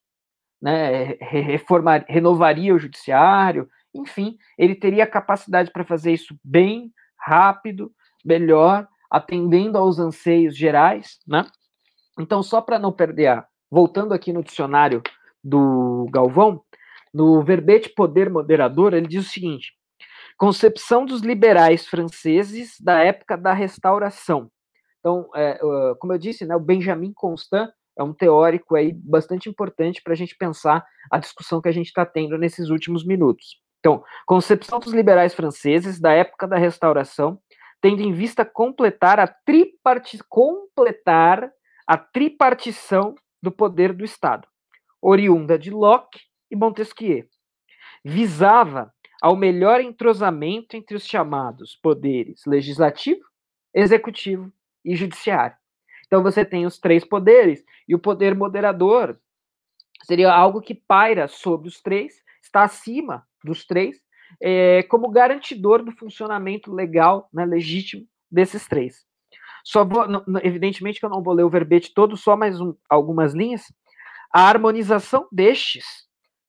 Né? Reformar, renovaria o judiciário, enfim, ele teria capacidade para fazer isso bem, rápido, melhor, atendendo aos anseios gerais, né? Então, só para não perder a. Voltando aqui no dicionário do Galvão, no verbete poder moderador, ele diz o seguinte: concepção dos liberais franceses da época da restauração. Então, é, como eu disse, né, o Benjamin Constant é um teórico aí bastante importante para a gente pensar a discussão que a gente está tendo nesses últimos minutos. Então, concepção dos liberais franceses da época da restauração tendo em vista completar a, triparti completar a tripartição do poder do Estado, oriunda de Locke e Montesquieu. Visava ao melhor entrosamento entre os chamados poderes legislativo, executivo e judiciário. Então você tem os três poderes e o poder moderador seria algo que paira sobre os três, está acima dos três é, como garantidor do funcionamento legal, né, legítimo desses três. Só vou, evidentemente que eu não vou ler o verbete todo, só mais um, algumas linhas. A harmonização destes,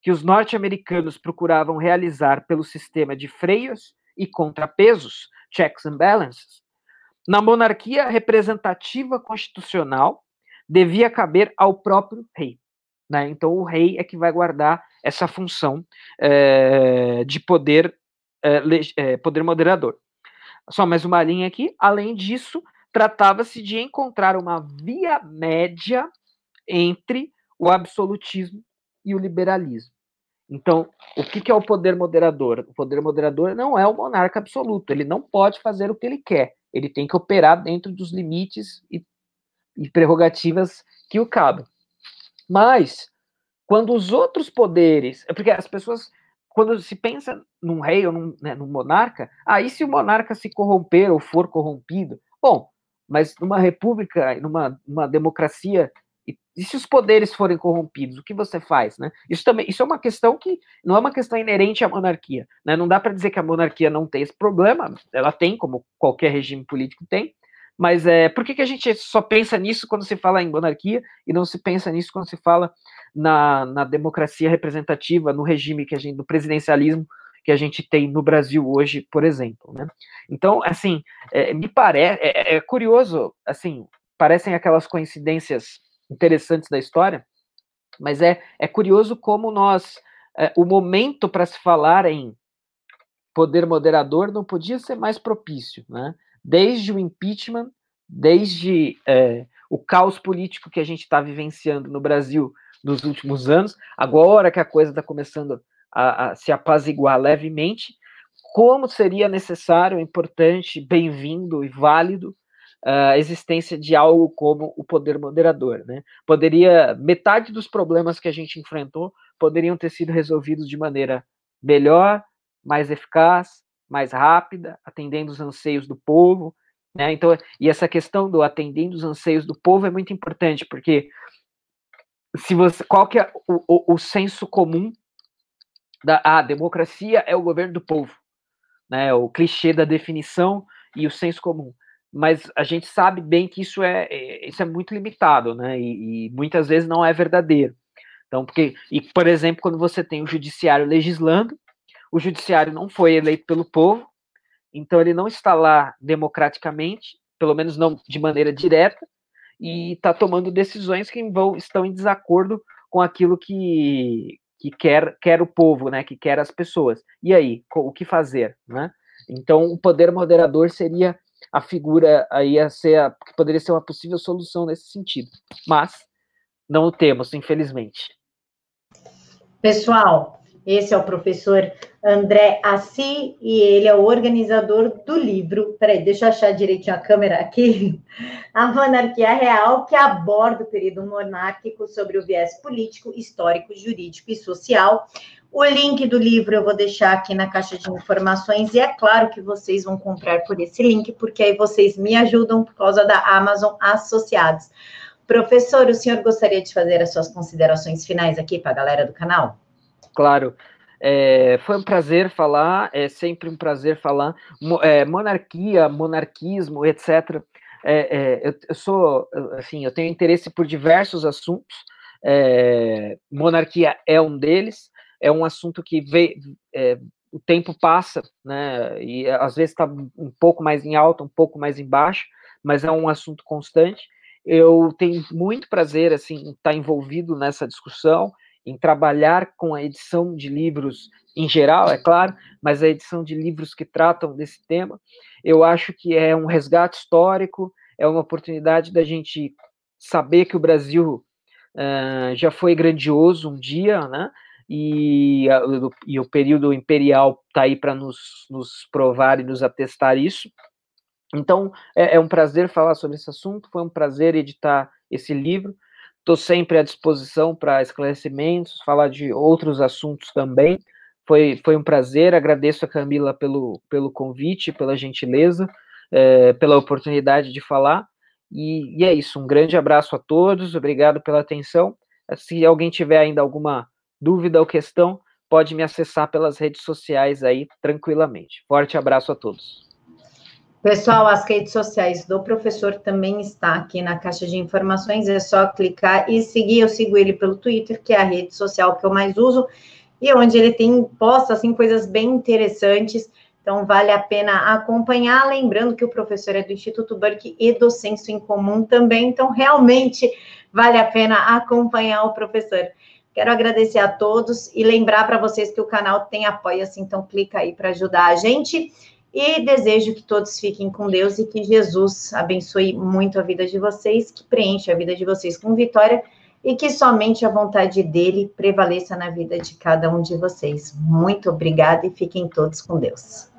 que os norte-americanos procuravam realizar pelo sistema de freios e contrapesos, checks and balances, na monarquia representativa constitucional, devia caber ao próprio rei. Né? Então, o rei é que vai guardar essa função é, de poder, é, poder moderador. Só mais uma linha aqui. Além disso, tratava-se de encontrar uma via média entre o absolutismo e o liberalismo. Então, o que, que é o poder moderador? O poder moderador não é o monarca absoluto, ele não pode fazer o que ele quer, ele tem que operar dentro dos limites e, e prerrogativas que o cabem. Mas, quando os outros poderes. É porque as pessoas quando se pensa num rei ou num, né, num monarca, aí se o monarca se corromper ou for corrompido, bom, mas numa república, numa, democracia, e, se os poderes forem corrompidos, o que você faz, né? Isso também, isso é uma questão que não é uma questão inerente à monarquia, né? Não dá para dizer que a monarquia não tem esse problema, ela tem, como qualquer regime político tem, mas é, por que, que a gente só pensa nisso quando se fala em monarquia e não se pensa nisso quando se fala na, na democracia representativa, no regime que a gente, no presidencialismo que a gente tem no Brasil hoje, por exemplo, né? Então, assim, é, me parece, é, é curioso, assim, parecem aquelas coincidências interessantes da história, mas é, é curioso como nós, é, o momento para se falar em poder moderador não podia ser mais propício, né? Desde o impeachment, desde é, o caos político que a gente está vivenciando no Brasil nos últimos anos, agora que a coisa está começando a, a, se apaziguar levemente, como seria necessário, importante, bem-vindo e válido a existência de algo como o poder moderador, né? Poderia metade dos problemas que a gente enfrentou poderiam ter sido resolvidos de maneira melhor, mais eficaz, mais rápida, atendendo os anseios do povo, né? Então, e essa questão do atendendo os anseios do povo é muito importante, porque se você, qual que é o, o, o senso comum da a democracia é o governo do povo, né? O clichê da definição e o senso comum. Mas a gente sabe bem que isso é, é isso é muito limitado, né? E, e muitas vezes não é verdadeiro. Então, porque, e, por exemplo, quando você tem o judiciário legislando, o judiciário não foi eleito pelo povo, então ele não está lá democraticamente, pelo menos não de maneira direta, e está tomando decisões que vão, estão em desacordo com aquilo que, que quer, quer o povo, né, que quer as pessoas. E aí, o que fazer, né? Então, o poder moderador seria a figura aí a ser a, que poderia ser uma possível solução nesse sentido, mas não o temos, infelizmente. Pessoal, esse é o professor André Assi e ele é o organizador do livro. Peraí, deixa eu achar direitinho a câmera aqui. A Monarquia Real, que aborda o período monárquico sobre o viés político, histórico, jurídico e social. O link do livro eu vou deixar aqui na caixa de informações e é claro que vocês vão comprar por esse link, porque aí vocês me ajudam por causa da Amazon Associados. Professor, o senhor gostaria de fazer as suas considerações finais aqui para a galera do canal? Claro. É, foi um prazer falar, é sempre um prazer falar. É, monarquia, monarquismo, etc. É, é, eu, eu, sou, assim, eu tenho interesse por diversos assuntos. É, monarquia é um deles. É um assunto que vê, é, o tempo passa, né? E às vezes está um pouco mais em alta, um pouco mais em baixo, mas é um assunto constante. Eu tenho muito prazer, assim, estar tá envolvido nessa discussão em trabalhar com a edição de livros em geral, é claro, mas a edição de livros que tratam desse tema. Eu acho que é um resgate histórico, é uma oportunidade da gente saber que o Brasil uh, já foi grandioso um dia, né? E, a, e o período imperial está aí para nos, nos provar e nos atestar isso. Então, é, é um prazer falar sobre esse assunto, foi um prazer editar esse livro. Estou sempre à disposição para esclarecimentos, falar de outros assuntos também. Foi, foi um prazer, agradeço a Camila pelo, pelo convite, pela gentileza, é, pela oportunidade de falar. E, e é isso, um grande abraço a todos, obrigado pela atenção. Se alguém tiver ainda alguma dúvida ou questão, pode me acessar pelas redes sociais aí tranquilamente. Forte abraço a todos. Pessoal, as redes sociais do professor também está aqui na caixa de informações, é só clicar e seguir. Eu sigo ele pelo Twitter, que é a rede social que eu mais uso, e onde ele tem posta assim coisas bem interessantes. Então vale a pena acompanhar, lembrando que o professor é do Instituto Burke e do Senso em Comum também, então realmente vale a pena acompanhar o professor. Quero agradecer a todos e lembrar para vocês que o canal tem apoio-se, então clica aí para ajudar a gente. E desejo que todos fiquem com Deus e que Jesus abençoe muito a vida de vocês, que preencha a vida de vocês com vitória e que somente a vontade dele prevaleça na vida de cada um de vocês. Muito obrigada e fiquem todos com Deus.